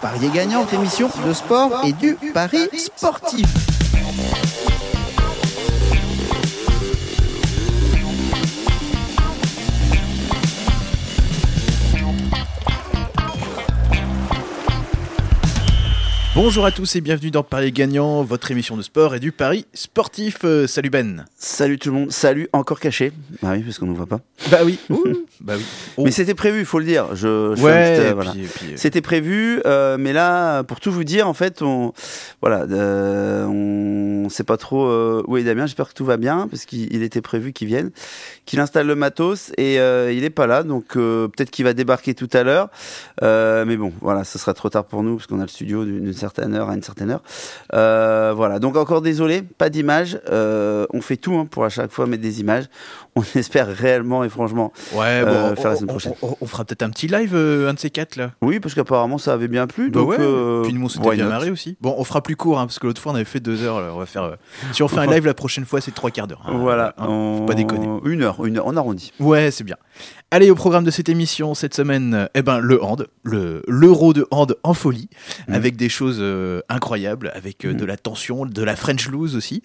Parier gagnant, émission de sport et du pari sportif. Bonjour à tous et bienvenue dans Paris Gagnant, votre émission de sport et du pari sportif. Euh, salut Ben. Salut tout le monde, salut encore caché. Bah oui, parce qu'on ne voit pas. Bah oui. bah oui. Oh. Mais c'était prévu, il faut le dire. Je, Ouais, euh, voilà. C'était prévu, euh, mais là, pour tout vous dire, en fait, on, voilà, on sait pas trop où est Damien. J'espère que tout va bien, parce qu'il il était prévu qu'il vienne, qu'il installe le matos, et il est pas là, donc peut-être qu'il va débarquer tout à l'heure. Mais bon, voilà, ce sera trop tard pour nous, parce qu'on a le studio d'une certaine heure à une certaine heure. Euh, voilà, donc encore désolé, pas d'image. Euh, on fait tout hein, pour à chaque fois mettre des images. On espère réellement et franchement. Ouais, bon, euh, on, faire la semaine on- prochaine. on- on fera peut-être un petit live, euh, un de ces quatre là. Oui, parce qu'apparemment ça avait bien plu. Bah donc, ouais, euh, puis nous on s'était bien marré aussi. Bon, on fera plus court, hein, parce que l'autre fois on avait fait deux heures. là, on va faire, si on fait un live la prochaine fois, c'est trois quarts d'heure. hein. Voilà, Hein, on- faut pas déconner. Une heure, une heure, on arrondit. Ouais, c'est bien. Allez, au programme de cette émission, cette semaine, eh ben, le hand, le, l'euro de hand en folie, Mhm. avec des choses euh, incroyables, avec euh, de la tension, de la French loose aussi.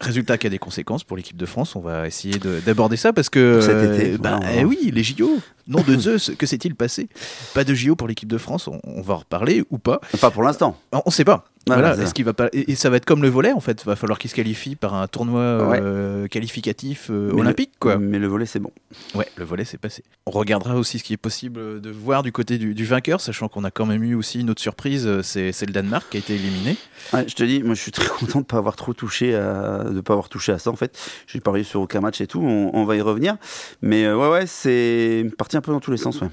Résultat qui a des conséquences pour l'équipe de France. On va essayer de- ça parce que. Cet été, bah, eh oui, les JO. Nom de Zeus, que s'est-il passé? Pas de JO pour l'équipe de France, on, on va en reparler ou pas? Pas pour l'instant. On on sait pas. Voilà, Voilà, est-ce ça. qu'il va pas et, et ça va être comme le volet en fait, va falloir qu'il se qualifie par un tournoi euh, qualificatif euh, le- olympique quoi. Mais le volet, c'est bon. Ouais, le volet c'est passé. On regardera aussi ce qui est possible de voir du côté du, du vainqueur, sachant qu'on a quand même eu aussi une autre surprise, euh, c'est le Danemark qui a été éliminé. Ouais, je te dis, moi, je suis très content de pas avoir trop touché, à, de pas avoir touché à ça. En fait, j'ai parié sur aucun match et tout. On, on va y revenir. Mais euh, ouais, ouais, c'est parti un peu dans tous les sens. Ouais.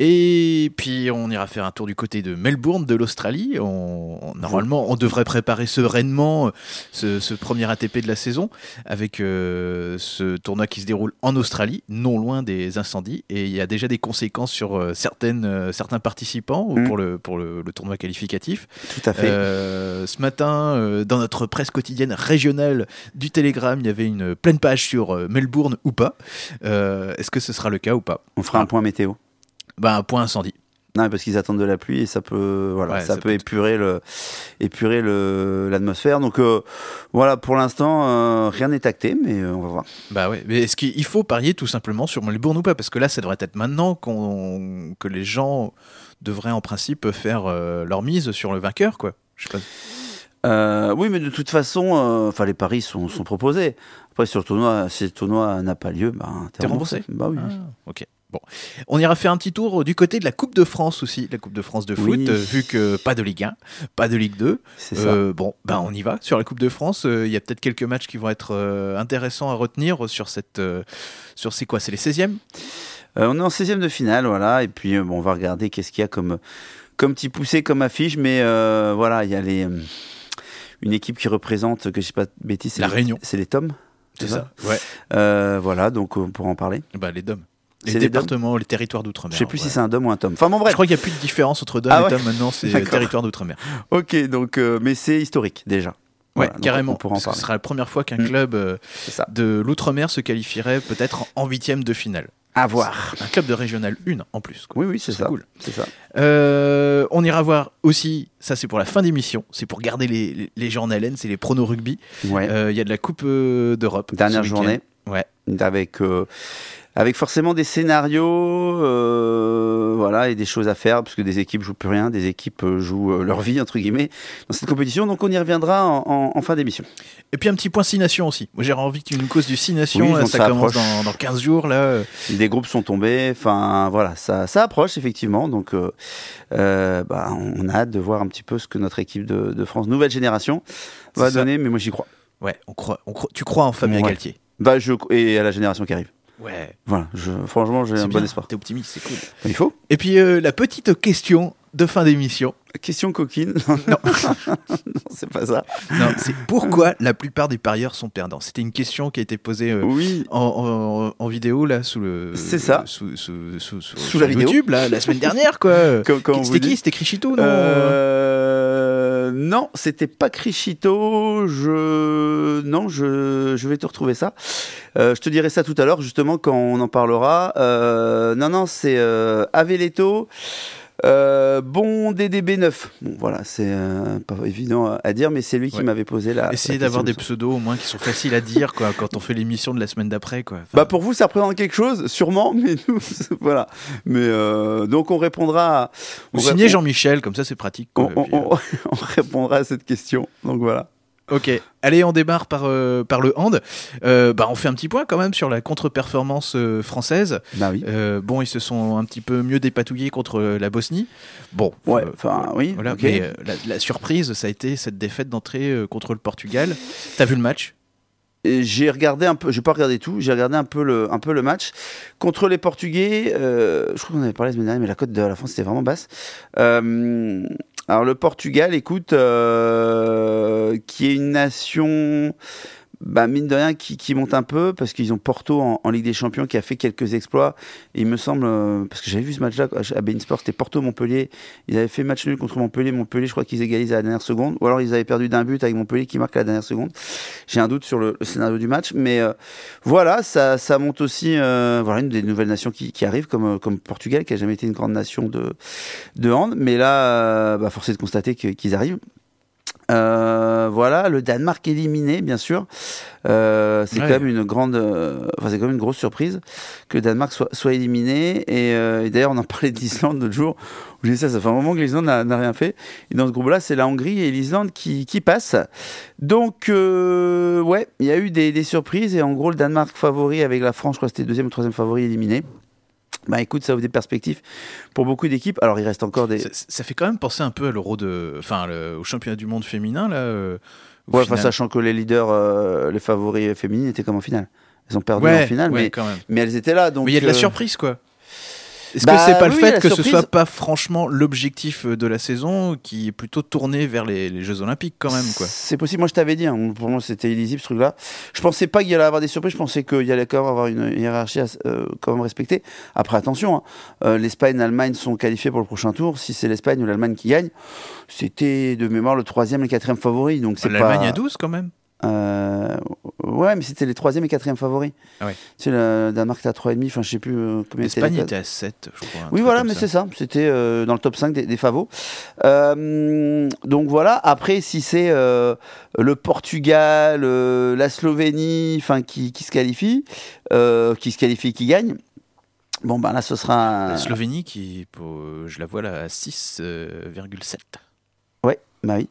Et puis on ira faire un tour du côté de Melbourne, de l'Australie. On, on- normalement, on devrait préparer sereinement euh, ce, ce premier ATP de la saison avec euh, ce tournoi qui se déroule en Australie, non loin des incendies. Et il y a déjà des conséquences sur euh, certaines, euh, certains participants Mm. pour, le, pour le, le tournoi qualificatif. Tout à fait. Euh, ce matin, dans notre presse quotidienne régionale du Télégramme, il y avait une pleine page sur Melbourne ou pas. Est-ce que ce sera le cas ou pas? On fera un point météo. Ben, un point incendie. Non, parce qu'ils attendent de la pluie et ça peut, voilà, Ouais, ça, ça peut peut- épurer le, épurer le, l'atmosphère. Donc euh, voilà, pour l'instant, euh, rien n'est acté, mais euh, on va voir. Bah ouais, mais est-ce qu'il faut parier tout simplement sur Melbourne ou pas? Parce que là, ça devrait être maintenant qu'on que les gens devraient en principe faire leur mise sur le vainqueur, quoi. Je sais pas. Euh, oui, mais de toute façon, euh, enfin, les paris sont, sont proposés. Après, sur le tournoi, si le tournoi n'a pas lieu, ben, T'es remboursé Bah oui. Ah, ok. Bon, on ira faire un petit tour du côté de la Coupe de France aussi, la Coupe de France de foot, Oui. euh, vu que pas de Ligue 1, pas de Ligue 2. C'est ça. Euh, bon, ben on y va sur la Coupe de France. Euh, Il y a peut-être quelques matchs qui vont être euh, intéressants à retenir sur cette, sur c'est quoi, c'est les 16e Euh, on est en 16e de finale, voilà. Et puis, bon, on va regarder qu'est-ce qu'il y a comme, comme petit poussé, comme affiche. Mais voilà, il y a les, une équipe qui représente, que je sais pas c'est La les- Réunion. C'est les Toms. C'est ça? Ouais. Voilà, donc on pourra en parler. Bah les DOM. Les départements, les territoires d'outre-mer. Je sais plus ouais. si c'est un Dom ou un Tom. Enfin bon, Je bref. crois qu'il n'y a plus de différence entre DOM Ah et ouais TOM maintenant, c'est territoire d'outre-mer. Ok, donc, euh, mais c'est historique déjà. Ouais, Voilà, carrément. On en. Ce sera la première fois qu'un Mm. club euh, de l'outre-mer se qualifierait peut-être en huitième de finale. À voir. Un club de régional 1 en plus. quoi. Oui, oui, c'est ça. cool. C'est ça. Euh, on ira voir aussi, ça c'est pour la fin d'émission, c'est pour garder les, les- les gens en haleine, c'est les pronos rugby. Ouais. Euh, Il y a de la Coupe d'Europe. Dernière journée. Ouais. Avec, avec forcément des scénarios, euh, voilà, et des choses à faire, parce que des équipes jouent plus rien, des équipes euh, jouent euh, leur vie, entre guillemets, dans cette compétition. Donc on y reviendra en, en- en fin d'émission. Et puis un petit point 6 nations aussi. Moi j'ai envie que tu nous causes du 6 nations, Oui, là, donc ça, ça commence dans, dans 15 jours là. Des groupes sont tombés, enfin voilà, ça, ça approche effectivement. Donc euh, euh, bah, on a hâte de voir un petit peu ce que notre équipe de, de France, nouvelle génération, va ça. donner, mais moi j'y crois. Ouais, on croit, on croit- tu crois en Fabien Ouais. Galtier Bah, je, et à la génération qui arrive. Ouais, Voilà, je, franchement, j'ai un bien, bon espoir. T'es optimiste, c'est cool. Il faut. Et puis euh, la petite question de fin d'émission. Question coquine. Non. non, c'est pas ça. Non, c'est pourquoi la plupart des parieurs sont perdants? C'était une question qui a été posée euh, Oui. en, en- en vidéo là sous le. C'est ça. Sous, sous, sous, sous- la vidéo. YouTube là la semaine dernière quoi. C'était qui? C'était Crichito non? Euh, non, c'était pas Crichito. Je non, je, je vais te retrouver ça. Euh, je te dirai ça tout à l'heure, justement, quand on en parlera. Euh, non, non, c'est euh, Aveleto. Euh, bon DDB9. Bon, voilà, c'est euh, pas évident à dire, mais c'est lui qui Ouais. m'avait posé la. Essayez d'avoir des pseudos au moins qui sont faciles à dire quoi, quand on fait l'émission de la semaine d'après. quoi. Enfin, Bah pour vous, ça représente quelque chose, sûrement, mais nous, voilà. Mais euh, donc on répondra. À, Ou on signer répond- Jean-Michel, comme ça c'est pratique. quoi. On, on- Puis, euh, on- on répondra à cette question. Donc voilà. Ok, allez, on démarre par, euh, par le hand. Euh, bah, on fait un petit point quand même sur la contre-performance euh, française. Bah oui. Euh, bon, ils se sont un petit peu mieux dépatouillés contre la Bosnie. Bon, Ouais, enfin oui. voilà, mais la, la surprise, ça a été cette défaite d'entrée contre le Portugal. T'as vu le match? J'ai regardé un peu, j'ai pas regardé tout, j'ai regardé un peu le, un peu le match contre les Portugais. euh, je crois qu'on avait parlé la semaine dernière, mais la cote de la France était vraiment basse. Euh, alors le Portugal, écoute, euh, qui est une nation, bah, mine de rien, qui, qui monte un peu parce qu'ils ont Porto en, Ligue des Champions qui a fait quelques exploits. Il me semble, euh, parce que j'avais vu ce match-là à Bein Sport, c'était Porto-Montpellier. Ils avaient fait match nul contre Montpellier. Montpellier, je crois qu'ils égalisent à la dernière seconde. Ou alors ils avaient perdu d'un but avec Montpellier qui marque à la dernière seconde. J'ai un doute sur le, scénario du match, mais euh, voilà, ça, ça monte aussi euh, voilà, une des nouvelles nations qui, qui arrivent, comme, euh, comme Portugal, qui a jamais été une grande nation de, de hand. Mais là, euh, bah, force est de constater qu'ils arrivent. Euh, voilà, le Danemark éliminé, bien sûr. Euh, c'est Ouais. quand même une grande, euh, enfin, c'est quand même une grosse surprise que le Danemark soit, soit éliminé. Et, euh, et d'ailleurs, on en parlait de l'Islande l'autre jour. Où j'ai dit ça, ça fait un moment que l'Islande n'a rien fait. Et dans ce groupe-là, c'est la Hongrie et l'Islande qui, qui passent. Donc, euh, ouais, il y a eu des, des surprises. Et en gros, le Danemark favori avec la France, je crois que c'était deuxième ou troisième favori éliminé. Bah écoute, ça ouvre des perspectives pour beaucoup d'équipes. Alors, il reste encore des. ça, ça fait quand même penser un peu à l'euro de, enfin, le- au championnat du monde féminin là. euh, enfin, sachant que les leaders, euh, les favoris féminines étaient comme en finale. Elles ont perdu Ouais, en finale, ouais, mais, quand même. mais elles étaient là. Donc, mais il y a de la euh, surprise quoi. Est-ce Bah que c'est pas le fait que ce surprise- soit pas franchement l'objectif de la saison qui est plutôt tourné vers les, les Jeux Olympiques quand même quoi? C'est possible. Moi, je t'avais dit. hein, pour moi, c'était illisible ce truc-là. Je pensais pas qu'il y allait avoir des surprises. Je pensais qu'il y allait quand même avoir une hiérarchie à, euh, quand même respectée. Après, attention. hein, euh, L'Espagne et l'Allemagne sont qualifiés pour le prochain tour. Si c'est l'Espagne ou l'Allemagne qui gagne, c'était de mémoire le troisième et le quatrième favori. Donc c'est L'Allemagne pas. à 12 quand même. Euh, ouais, mais c'était les troisième et quatrième favoris. Ah ouais. Sais, le Danemark était à 3,5. Enfin, je sais plus euh, combien était L'Espagne la cote. était à 7 je crois. Oui, voilà, mais c'est ça. C'était euh, dans le top 5 des, des favos. Euh, donc voilà. Après, si c'est le Portugal, la Slovénie, enfin qui, qui se qualifie, qui se qualifie, qui gagne. Bon, ben là, ce sera. La Slovénie qui, pour- je la vois là à 6,7. Bah oui.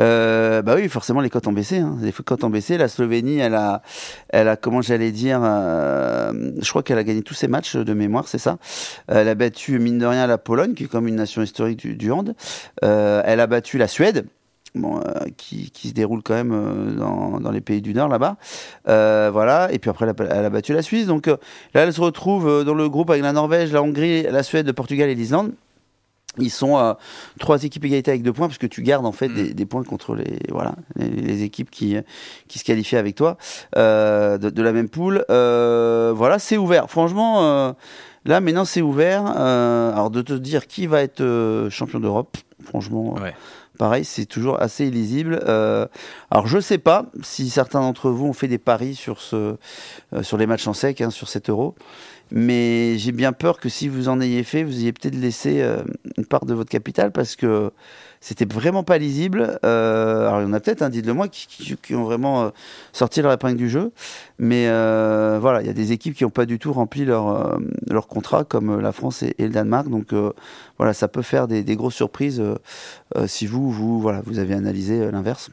Euh, bah oui, forcément, les cotes ont baissé. Hein. Les ont baissé. La Slovénie, elle a, elle a comment j'allais dire, euh, je crois qu'elle a gagné tous ses matchs de mémoire, c'est ça. Elle a battu, mine de rien, la Pologne, qui est comme une nation historique du, du hand. Euh, elle a battu la Suède. Bon, euh, qui, qui se déroule quand même euh, dans, dans les pays du Nord là-bas. Euh, voilà. Et puis après, elle a, battu la Suisse. Donc euh, là, elle se retrouve euh, dans le groupe avec la Norvège, la Hongrie, la Suède, le Portugal et l'Islande. Ils sont euh, trois équipes égalité avec deux points parce que tu gardes en fait Mm. des, des points contre les voilà les, les équipes qui qui se qualifient avec toi euh, de, de la même poule. Euh, voilà, c'est ouvert. Franchement, euh, là maintenant c'est ouvert. Euh, alors de te dire qui va être euh, champion d'Europe, franchement, Ouais. pareil, c'est toujours assez illisible. Euh, alors je sais pas si certains d'entre vous ont fait des paris sur ce euh, sur les matchs en sec, hein, sur 7 euros. Mais j'ai bien peur que si vous en ayez fait, vous ayez peut-être laissé euh, une part de votre capital parce que c'était vraiment pas lisible. Euh, alors il y en a peut-être, hein, dites-le moi, qui, ont vraiment euh, sorti leur épingle du jeu. Mais euh, voilà, il y a des équipes qui n'ont pas du tout rempli leur, leur contrat, comme la France et, le Danemark. Donc voilà, ça peut faire des, grosses surprises si vous, vous, voilà, vous avez analysé l'inverse.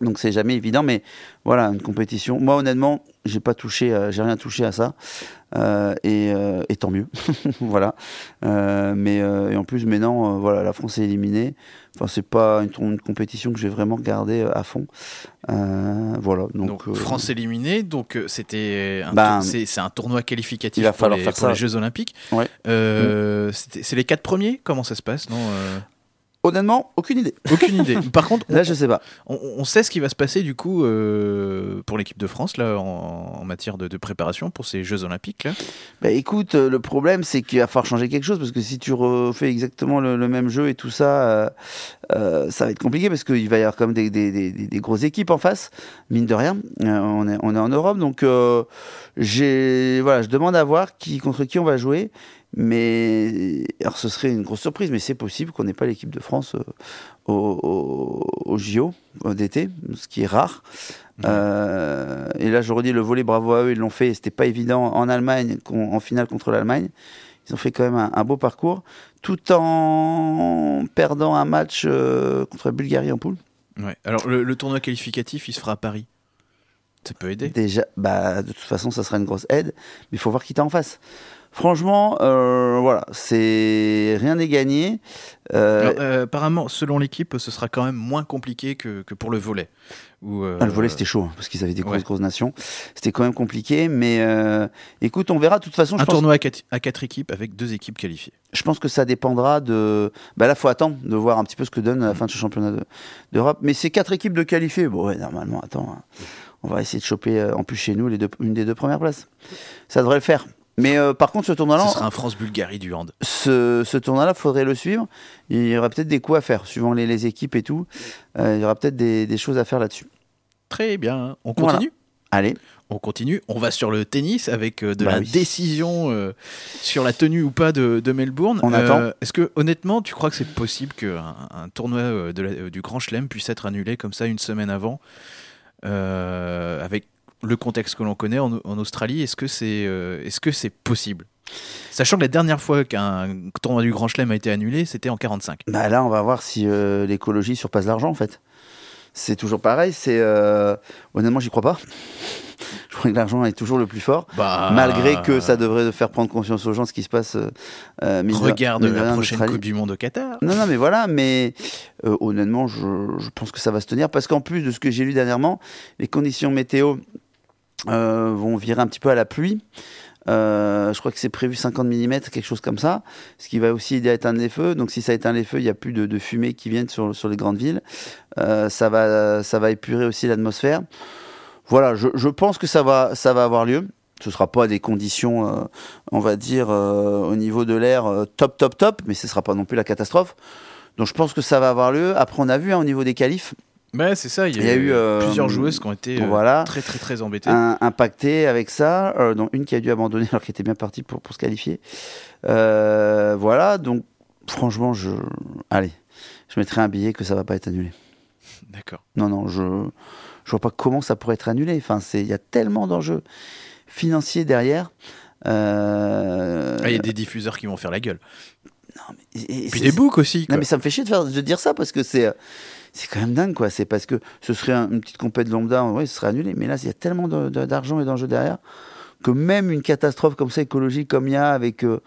Donc c'est jamais évident, mais voilà, une compétition. Moi honnêtement, j'ai pas touché, j'ai rien touché à ça, et, euh, et tant mieux, voilà. Euh, mais euh, et en plus, maintenant, euh, voilà, la France est éliminée. Enfin, c'est pas une, une compétition que j'ai vraiment regardée euh, à fond. Euh, voilà. Donc, Donc, euh, France éliminée, donc euh, c'était un Ben, c'est un tournoi qualificatif il va pour, falloir les, faire pour ça. les Jeux Olympiques. Ouais. Euh, c'était- C'est les quatre premiers? Comment ça se passe? Non euh Honnêtement, aucune idée. Aucune idée. Par contre, on, Là, je sais pas. on- on sait ce qui va se passer du coup euh, pour l'équipe de France là en, en matière de, de préparation pour ces Jeux Olympiques là. Bah écoute, euh, le problème c'est qu'il va falloir changer quelque chose parce que si tu refais exactement le, le même jeu et tout ça, euh, euh, ça va être compliqué parce qu'il va y avoir quand même des, des, des, des- des grosses équipes en face, mine de rien. On, est, on est en Europe donc j'ai voilà, je demande à voir qui contre qui on va jouer. Mais alors ce serait une grosse surprise, mais c'est possible qu'on n'ait pas l'équipe de France euh, au, au, au JO d'été, ce qui est rare. Euh, et là, je redis le volet, bravo à eux, ils l'ont fait. C'était pas évident en Allemagne, en finale contre l'Allemagne. Ils ont fait quand même un, un beau parcours, tout en perdant un match euh, contre la Bulgarie en poule. Ouais. Alors le, le tournoi qualificatif, il se fera à Paris. Ça peut aider. Déjà, bah, de toute façon, ça sera une grosse aide, mais il faut voir qui t'as en face. Franchement, euh, voilà, c'est rien n'est gagné. Euh, Alors, euh, apparemment, selon l'équipe, ce sera quand même moins compliqué que, que pour le volet. Où, euh, Ah, le volet, c'était chaud, hein, parce qu'ils avaient des grosses, ouais. grosses nations. C'était quand même compliqué, mais euh, écoute, on verra. De toute façon, je un pense, tournoi à quatre, à quatre équipes avec deux équipes qualifiées. je pense que ça dépendra de. Bah là, faut attendre de voir un petit peu ce que donne la fin de ce championnat de- d'Europe. mais c'est quatre équipes de qualifiés. Bon, ouais, normalement, attends, hein, on va essayer de choper en plus chez nous les deux, une des deux premières places. Ça devrait le faire. Mais euh, par contre, ce tournoi-là, Ce sera un France-Bulgarie du hand. ce, ce tournoi-là, faudrait le suivre. Il y aura peut-être des coups à faire, suivant les, les équipes et tout. Euh, il y aura peut-être des, des choses à faire là-dessus. Très bien. On Voilà. continue? Allez. On continue. On va sur le tennis avec euh, de Bah la oui. décision euh, sur la tenue ou pas de, de Melbourne. On attend. Est-ce que honnêtement, tu crois que c'est possible qu'un un tournoi de la- du Grand Chelem puisse être annulé comme ça une semaine avant, avec le contexte que l'on connaît en, en Australie Est-ce que c'est euh, est-ce que c'est possible? Sachant que la dernière fois qu'un tournoi du Grand Chelem a été annulé, c'était en 45. Bah là, on va voir si euh, l'écologie surpasse l'argent, en fait. C'est toujours pareil. C'est euh, honnêtement, j'y crois pas. Je crois que l'argent est toujours le plus fort, Bah, malgré que ça devrait faire prendre conscience aux gens de ce qui se passe. Euh, euh, Regarde la prochaine. Coupe du Monde au Qatar. Non, non, mais voilà, mais honnêtement, je, je pense que ça va se tenir parce qu'en plus de ce que j'ai lu dernièrement, les conditions météo vont virer un petit peu à la pluie. Euh, je crois que c'est prévu 50 mm, quelque chose comme ça, ce qui va aussi aider à éteindre les feux. Donc si ça éteint les feux, il n'y a plus de, fumée qui sur, sur les grandes villes. Euh, ça, va, ça va épurer aussi l'atmosphère. Voilà, je, je pense que ça va, ça va avoir lieu. Ce ne sera pas des conditions, euh, on va dire, euh, au niveau de l'air euh, top, top, top, mais ce ne sera pas non plus la catastrophe. Donc je pense que ça va avoir lieu. Après, on a vu hein, au niveau des qualifs, Ouais, c'est ça. Il y a, Il y a eu, euh, plusieurs joueuses qui ont été euh, voilà. très, très, très embêtées. un, impacté avec ça, euh, dont une qui a dû abandonner alors qu'elle était bien partie pour, pour se qualifier. Euh, voilà, donc franchement, je, allez, je mettrai un billet que ça va pas être annulé. D'accord. Non, non, je, je vois pas comment ça pourrait être annulé. Enfin, il y a tellement d'enjeux financiers derrière. Euh, Ah, Il y a des diffuseurs qui vont faire la gueule. et- et Puis des books aussi. Non, mais ça me fait chier de, faire, de dire ça parce que c'est. C'est quand même dingue, quoi. C'est parce que ce serait un- une petite compète lambda, ouais, ce serait annulé. Mais là, il y a tellement de- de- d'argent et d'enjeux derrière que même une catastrophe comme ça, écologique, comme il y a, avec. euh,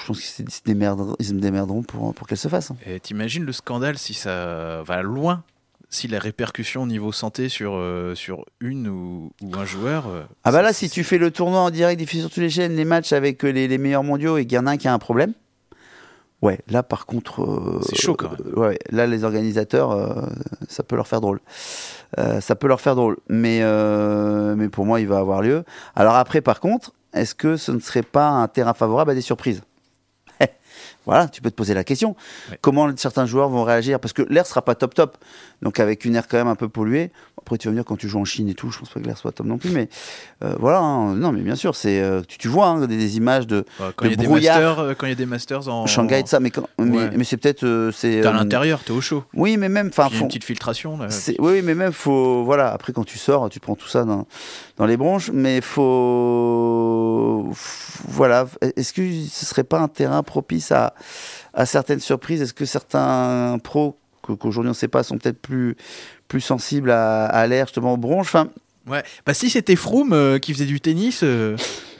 je pense qu'ils se démerderont, ils se démerderont pour, pour qu'elle se fasse. hein. Et T'imagines le scandale si ça va loin si la répercussion au niveau santé sur, euh, sur une ou, ou un joueur. euh, Ah bah là, si tu fais le tournoi en direct, diffusé sur toutes les chaînes, les matchs avec les, les meilleurs mondiaux et qu'il y en a un qui a un problème, ouais, là par contre... euh, C'est chaud, quand même. ouais, là les organisateurs, euh, ça peut leur faire drôle. Euh, ça peut leur faire drôle. Mais, euh, mais pour moi, il va avoir lieu. Alors après, par contre, est-ce que ce ne serait pas un terrain favorable à des surprises? Voilà, tu peux te poser la question. Ouais. Comment certains joueurs vont réagir? Parce que l'air sera pas top top. Donc avec une air quand même un peu polluée. Après, tu vas me dire quand tu joues en Chine et tout, je pense pas que l'air soit top non plus. Mais euh, voilà, hein. non, mais bien sûr, c'est euh, tu, tu vois hein, des, des images de Ouais, quand de il y a des masters, euh, quand il y a des masters en Shanghai ça, mais, quand- mais, Ouais. mais c'est peut-être c'est. À l'intérieur, t'es au chaud. Oui, mais même, a font- une petite filtration. Là. oui, mais même faut voilà. Après, quand tu sors, tu prends tout ça dans, dans les bronches, mais faut voilà. Est-ce que ce serait pas un terrain propice à, à certaines surprises? Est-ce que certains pros qu'aujourd'hui on ne sait pas sont peut-être plus plus sensibles à, à l'air justement aux bronches Enfin, Ouais. Bah si c'était Froome euh, qui faisait du tennis, euh,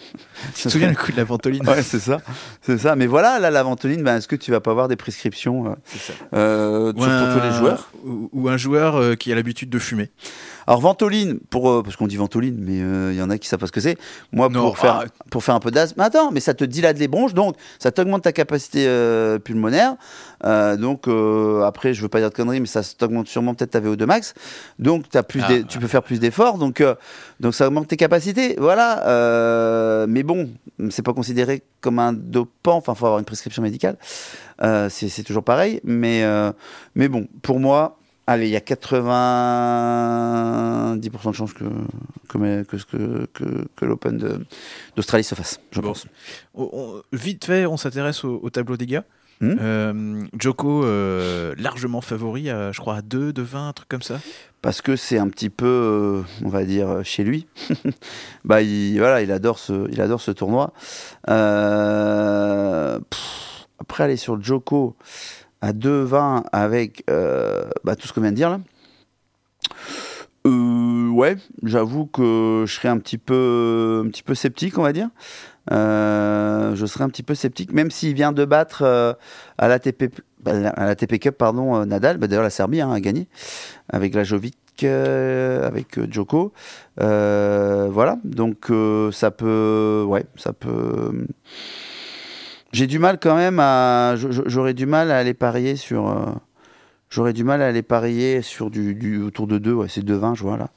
tu te souviens le coup de la ventoline ouais, c'est ça, c'est ça. Mais voilà, là, la ventoline, ben, est-ce que tu vas pas avoir des prescriptions euh, ça. euh, pour tous les joueurs? ou, ou un joueur euh, qui a l'habitude de fumer. Alors ventoline, pour, euh, parce qu'on dit ventoline, mais euh, il y en a qui savent pas ce que c'est. Moi, Non, pour, faire, arrête. pour faire un peu d'asthme. Attends, mais ça te dilate les bronches, donc ça t'augmente ta capacité euh, pulmonaire. Euh, donc euh, après, je veux pas dire de conneries, mais ça t'augmente sûrement peut-être ta VO2 max. Donc as plus Ah, tu peux faire plus d'efforts. Donc, euh, donc ça augmente tes capacités. Voilà. Euh, mais bon, c'est pas considéré comme un dopant. Enfin, faut avoir une prescription médicale. Euh, c'est c'est toujours pareil. Mais, euh, mais bon, pour moi, allez, il y a 90% de chances que, que, mes- que, ce que, que, que l'Open d'Australie se fasse, je Bon. pense. On- on- vite fait, on s'intéresse au, au tableau des gars. Hmm? Euh, Joko, euh, largement favori, à, je crois à 2, de 20, un truc comme ça? Parce que c'est un petit peu, euh, on va dire, chez lui. bah, il, voilà, il adore ce, il adore ce tournoi. Pff, après, aller sur Joko à 2,20 avec euh, bah, tout ce qu'on vient de dire là. Euh, ouais, j'avoue que je serais un petit peu, un petit peu sceptique, on va dire. Euh, je serais un petit peu sceptique, même s'il vient de battre à l'ATP, bah, à l'ATP Cup, pardon, Nadal. Bah, D'ailleurs, la Serbie hein, a gagné avec la Jovic, avec Djoko. Voilà, donc ça peut, ouais, ça peut. J'ai du mal quand même à, j'aurais du mal à aller parier sur. euh, J'aurais du mal à aller parier sur du, du autour de 2, ouais, c'est 2,20, je vois là.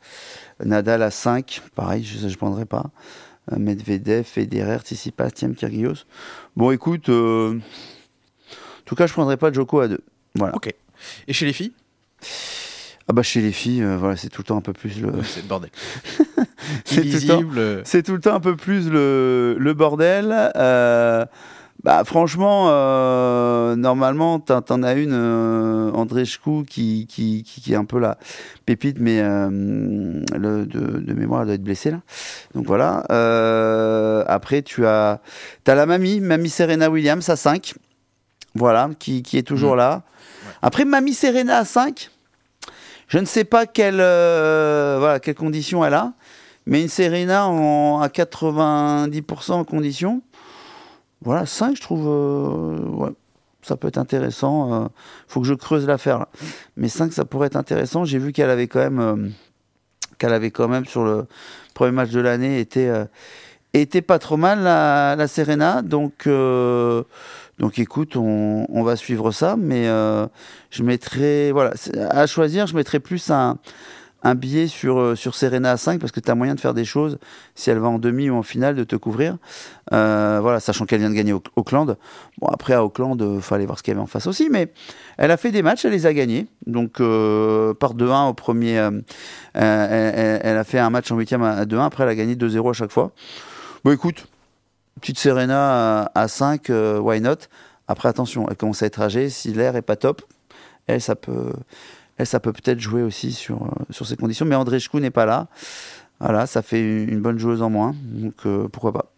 Nadal à 5, pareil, je ne prendrai pas. Euh, Medvedev, Federer, Tsitsipas, Thiem, Kyrgios. Bon, écoute, euh, en tout cas, je prendrai pas Joko à 2. Voilà. Ok. Et chez les filles? Ah bah chez les filles, euh, voilà, c'est tout le temps un peu plus le. Ouais, C'est le bordel. C'est tout le temps- tout le temps un peu plus le, le bordel. Euh, bah, franchement, euh, normalement, t'en t'en as une, euh, André Chkou, qui, qui, qui, qui est un peu la pépite, mais euh, le, de, de mémoire, elle doit être blessée là. Donc voilà. Euh, après, tu as, as la mamie, mamie Serena Williams à 5. Voilà, qui, qui est toujours Mm. là. Après, mamie Serena à 5. Je ne sais pas quelle, euh, voilà, quelles conditions elle a. Mais une Serena en, à 90% en condition, voilà, 5, je trouve, euh, ouais, ça peut être intéressant. Il faut que je creuse l'affaire. là. Mais 5, ça pourrait être intéressant. J'ai vu qu'elle avait quand même, euh, qu'elle avait quand même sur le premier match de l'année été, euh, était pas trop mal la, Serena. Donc, euh, donc écoute, on, on va suivre ça. Mais euh, je mettrai, voilà, à choisir, je mettrai plus un un billet sur, euh, Serena à 5 parce que tu as moyen de faire des choses si elle va en demi ou en finale de te couvrir. Euh, voilà, sachant qu'elle vient de gagner Au- Auckland. Bon, après à Auckland, il fallait voir ce qu'il y avait en face aussi, mais elle a fait des matchs, elle les a gagnés. Donc euh, par 2-1 au premier, euh, euh, elle, a fait un match en huitième à 2-1, après elle a gagné 2-0 à chaque fois. Bon écoute, petite Serena à, à 5, euh, why not? Après attention, elle commence à être âgée, si l'air est pas top, elle ça peut ça peut peut-être jouer aussi sur, euh, sur ces conditions. Mais André Chkou n'est pas là. Voilà, ça fait une bonne joueuse en moins. Donc euh, pourquoi pas.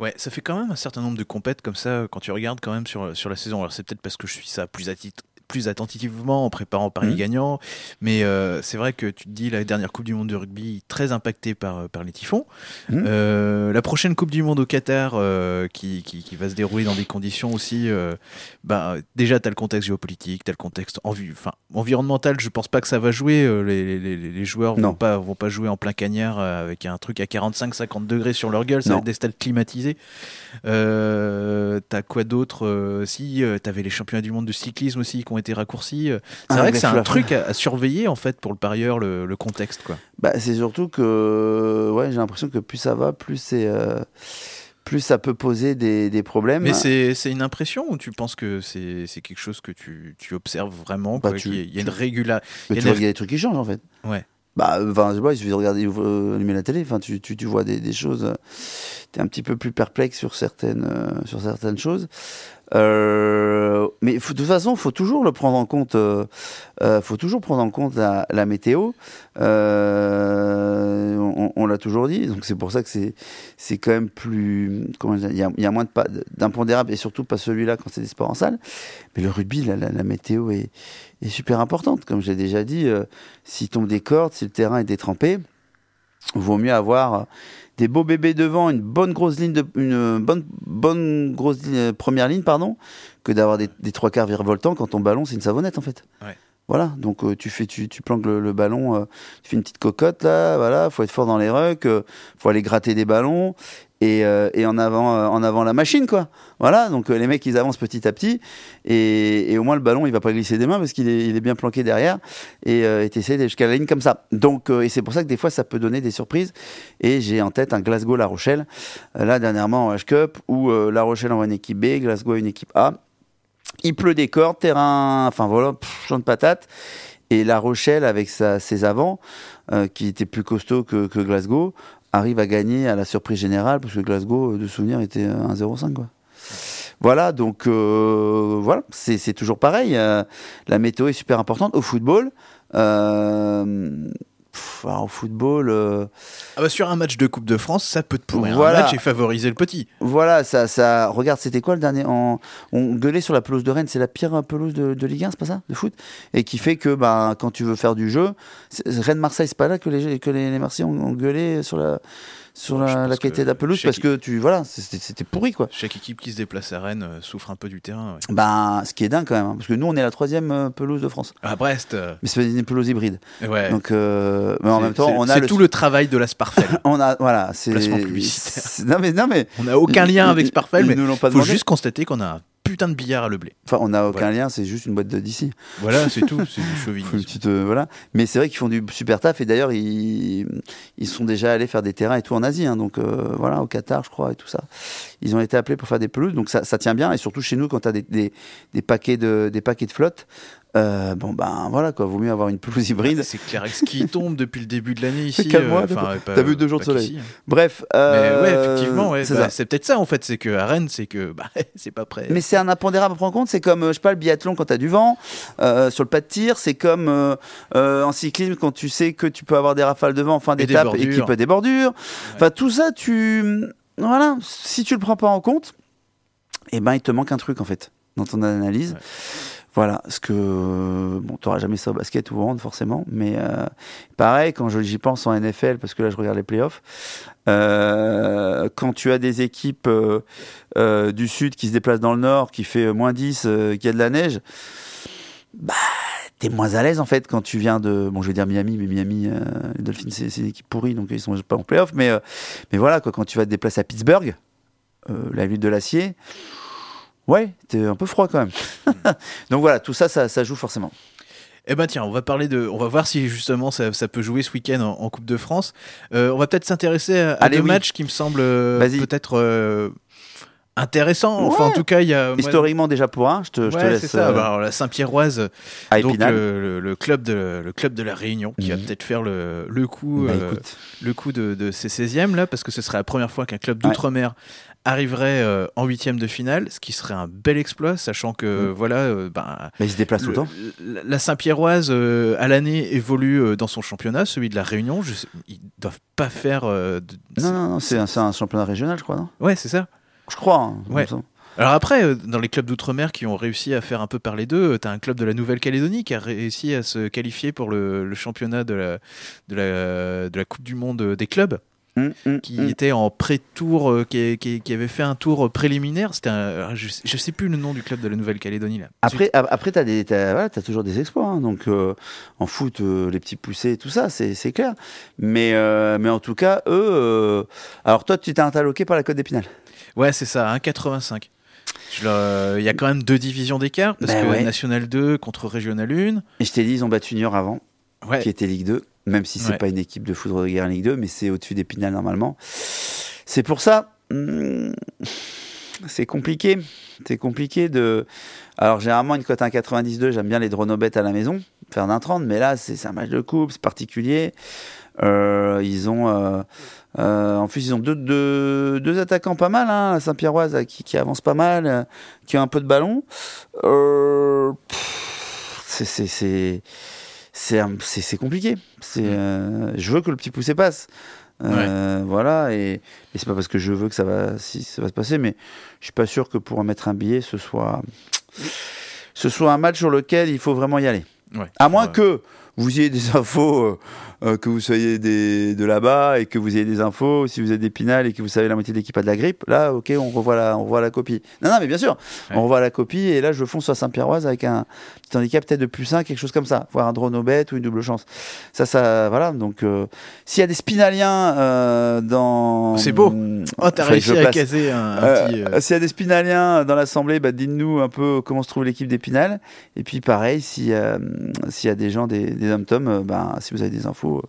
Ouais, ça fait quand même un certain nombre de compètes comme ça euh, quand tu regardes quand même sur, sur la saison. Alors c'est peut-être parce que je suis ça plus, atti- plus attentivement en préparant Paris Mhm. gagnant, mais euh, c'est vrai que tu te dis la dernière Coupe du Monde de rugby très impactée par, euh, par les typhons. Mhm. Euh, la prochaine Coupe du Monde au Qatar euh, qui, qui, qui va se dérouler dans des conditions aussi. bah, déjà, tu as le contexte géopolitique, tu as le contexte envi- enfin, environnemental. Je pense pas que ça va jouer. Les, les, les- les joueurs Non. vont pas, vont pas jouer en plein cagnard avec un truc à 45-50 degrés sur leur gueule. Ça Non. va être des stades climatisés. T'as quoi d'autre Si, euh, t'avais les championnats du monde de cyclisme aussi qui ont été raccourcis. euh, C'est Ah, vrai que c'est un truc à, à surveiller en fait pour le parieur, le, le contexte quoi. Bah, c'est surtout que ouais, j'ai l'impression que plus ça va, plus c'est euh, plus ça peut poser des, des problèmes. Mais c'est c'est une impression ou tu penses que c'est c'est quelque chose que tu, tu observes vraiment Bah, quoi, tu- Il y a une tu- régula. Mais il y tu a vois des- qu'il y a des trucs qui changent en fait. Ouais. Bah, enfin, je sais pas, il suffit de regarder, euh, allumer la télé. Enfin, tu, tu, tu vois des, des choses. tu es un petit peu plus perplexe sur certaines, euh, sur certaines choses. Euh, mais faut- de toute façon, faut toujours le prendre en compte. Euh, euh, faut toujours prendre en compte la, météo. Euh, on on l'a toujours dit. Donc c'est pour ça que c'est c'est quand même plus. Comment il y a, moins de d'impondérables et surtout pas celui-là quand c'est des sports en salle. Mais le rugby, la, météo est, super importante. Comme j'ai déjà dit, euh, s'il tombe des cordes, si le terrain est détrempé, vaut mieux avoir euh, des beaux bébés devant, une bonne grosse ligne, de, une bonne, bonne grosse ligne- euh, première ligne, pardon, que d'avoir des, des trois quarts virevoltants quand ton ballon c'est une savonnette en fait. Ouais. Voilà, donc euh, tu fais, tu, tu planques le, le ballon, euh, tu fais une petite cocotte là, voilà, faut être fort dans les rucks, euh, faut aller gratter des ballons et, euh, et en avant, euh, en avant la machine quoi. Voilà, donc euh, les mecs ils avancent petit à petit et, au moins le ballon il va pas glisser des mains parce qu'il est, bien planqué derrière et et t'essaies d'aller jusqu'à la ligne comme ça. Donc et c'est pour ça que des fois ça peut donner des surprises et j'ai en tête un Glasgow La Rochelle là dernièrement en H Cup où La Rochelle envoie une équipe B, Glasgow une équipe A. Il pleut des cordes, terrain, enfin voilà, champ de patates. Et La Rochelle, avec ses avants, qui étaient plus costauds que, que Glasgow, arrive à gagner à la surprise générale, parce que Glasgow, euh, de souvenir, était 1-0-5. Quoi. Voilà, donc euh, voilà, c'est c'est toujours pareil. euh, la météo est super importante. Au football, euh, pff, alors, au football, euh, Ah bah, sur un match de Coupe de France, ça peut te pourrir Voilà. un match et favoriser le petit. voilà, ça, ça. Regarde, c'était quoi le dernier en, On gueulait sur la pelouse de Rennes, c'est la pire pelouse de, de Ligue 1, c'est pas ça, de foot, et qui fait que bah, quand tu veux faire du jeu, Rennes-Marseille, c'est pas là que les que les, les Marseillais ont, ont gueulé sur la sur Je la, la qualité que de la pelouse chaque- parce que tu voilà, c'était pourri quoi. Chaque équipe qui se déplace à Rennes euh, souffre un peu du terrain. ouais. Ben, ce qui est dingue quand même, hein, parce que nous on est la troisième euh, pelouse de France, À Brest, euh, mais c'est une pelouse hybride. ouais. Donc, euh, mais en même temps, on a c'est le, tout le travail de la Sparfel. on a voilà, c'est Non mais non mais on n'a aucun lien avec Sparfel, mais nous l'ont pas faut juste constater qu'on a putain de billard à le blé. Enfin, on n'a aucun Voilà. lien, c'est juste une boîte de d'ici. Voilà, c'est tout. C'est du chauvinisme. petite, euh, voilà. Mais c'est vrai qu'ils font du super taf et d'ailleurs ils, ils sont déjà allés faire des terrains et tout en Asie, hein, donc euh, voilà, au Qatar je crois et tout ça. Ils ont été appelés pour faire des pelouses, donc ça, ça tient bien et surtout chez nous quand tu as des, des, des paquets de des paquets de flotte, euh, bon ben voilà quoi, vaut mieux avoir une pelouse hybride. C'est clair ce qui tombe depuis le début de l'année ici. Euh, t'as t'as vu deux jours de soleil. hein. Bref, Mais euh, ouais, effectivement, ouais, c'est bah, ça. c'est peut-être ça en fait, c'est que à Rennes, c'est que bah, c'est pas prêt. Mais c'est un impondérable à prendre en compte. C'est comme, euh, je sais pas, le biathlon quand tu as du vent euh, sur le pas de tir. C'est comme euh, euh, en cyclisme quand tu sais que tu peux avoir des rafales de vent en fin d'étape et qu'il peut y des bordures. Enfin, tout ça, tu. Voilà. Si tu le prends pas en compte, eh ben, il te manque un truc en fait dans ton analyse. Ouais. Voilà, ce que bon, t'auras jamais ça au basket ou au hand forcément, mais euh, pareil quand j'y pense en NFL parce que là je regarde les playoffs, euh, quand tu as des équipes euh, euh, du sud qui se déplacent dans le nord, qui fait moins 10, euh, qui a de la neige, bah t'es moins à l'aise en fait quand tu viens de, bon je vais dire Miami, mais Miami, euh, les Dolphins c'est une équipe pourrie donc ils sont pas en playoffs, mais euh, mais voilà quoi, quand tu vas te déplacer à Pittsburgh, euh, la ville de l'acier. Ouais, t'es un peu froid quand même. Donc voilà, tout ça, ça, ça joue forcément. Eh ben tiens, on va parler de, on va voir si justement ça, ça peut jouer ce week-end en, en Coupe de France. Euh, on va peut-être s'intéresser à, à Allez, deux oui. matchs qui me semblent euh, peut-être euh, intéressants. Enfin, en tout cas, il y a Historiquement déjà pour un, je te, je te Ouais, laisse c'est ça. euh, Bah, alors, la Saint-Pierroise, donc le, le- club de le club de la Réunion, qui va Mhm. peut-être faire le, le coup, Bah, le coup de, de ces 16e là, parce que ce serait la première fois qu'un club d'outre-mer arriverait euh, en huitième de finale, ce qui serait un bel exploit, sachant que Mhm. voilà, euh, ben, mais il se déplace tout le temps. la- la Saint-Pierroise euh, à l'année évolue dans son championnat, celui de la Réunion. Je sais- ils doivent pas faire. de- Non, non, non, c'est un, championnat régional, je crois, non? Ouais, c'est ça. Je crois. hein, Ouais. Alors après, dans les clubs d'outre-mer qui ont réussi à faire un peu parler d'eux, tu as un club de la Nouvelle-Calédonie qui a réussi à se qualifier pour le, le championnat de la, de, la, de la Coupe du Monde des clubs, Hum, hum, qui hum. était en pré-tour, euh, qui, qui- qui avait fait un tour préliminaire. C'était un- je, je sais plus le nom du club de la Nouvelle-Calédonie là. Après, a- après t'as des, t'as, voilà, toujours des exploits. hein, donc euh, en foot, euh, les petits poussés, tout ça, c'est, clair. Mais, mais en tout cas, eux. alors toi, tu t'es interloqué par la Côte d'Épinal. Ouais, c'est ça, 1,85. Je leur- Il y a quand même deux divisions d'écart, parce Ben que ouais. National 2 contre Régional 1. Et je t'ai dit, ils ont battu Niort avant, Ouais. qui était Ligue 2. Même si c'est Ouais. pas une équipe de foudre de guerre en Ligue 2, mais c'est au-dessus d'Épinal normalement. C'est pour ça. hum, c'est compliqué. C'est compliqué de. Alors, généralement, une cote 1,92, j'aime bien les dronobettes à la maison, faire d'un 30, mais là, c'est un match de coupe, c'est particulier. Euh, ils ont. euh, euh, en plus, ils ont deux, deux, deux attaquants pas mal, hein, Saint-Pierroise qui, qui avance pas mal, qui a un peu de ballon. Euh, c'est- c'est- c'est compliqué. C'est euh, je veux que le petit poussé passe. Euh, Voilà, et, et c'est pas parce que je veux que ça va, si ça va se passer, mais je suis pas sûr que pour en mettre un billet, ce soit, ce soit un match sur lequel il faut vraiment y aller. Ouais. À moins que, vous ayez des infos, euh, euh, que vous soyez des, de là-bas et que vous ayez des infos, si vous êtes d'Épinal et que vous savez la moitié de l'équipe a de la grippe, là, ok, on revoit la, on revoit la copie. Non, non, mais bien sûr, Ouais. on revoit la copie et là, je fonce sur Saint-Pierroise avec un petit handicap peut-être de plus 1, quelque chose comme ça, voire un drone au bête ou une double chance. Ça, ça, voilà. Donc, euh, s'il y a des spinaliens euh, dans. C'est beau. Oh, t'as réussi à caser un, un Euh, petit. euh, S'il y a des Spinaliens dans l'assemblée, bah, dites-nous un peu comment se trouve l'équipe d'Épinal. Et puis pareil, s'il y, a- s'il y a des gens des, des hommes-tom, euh, bah, si vous avez des infos, euh,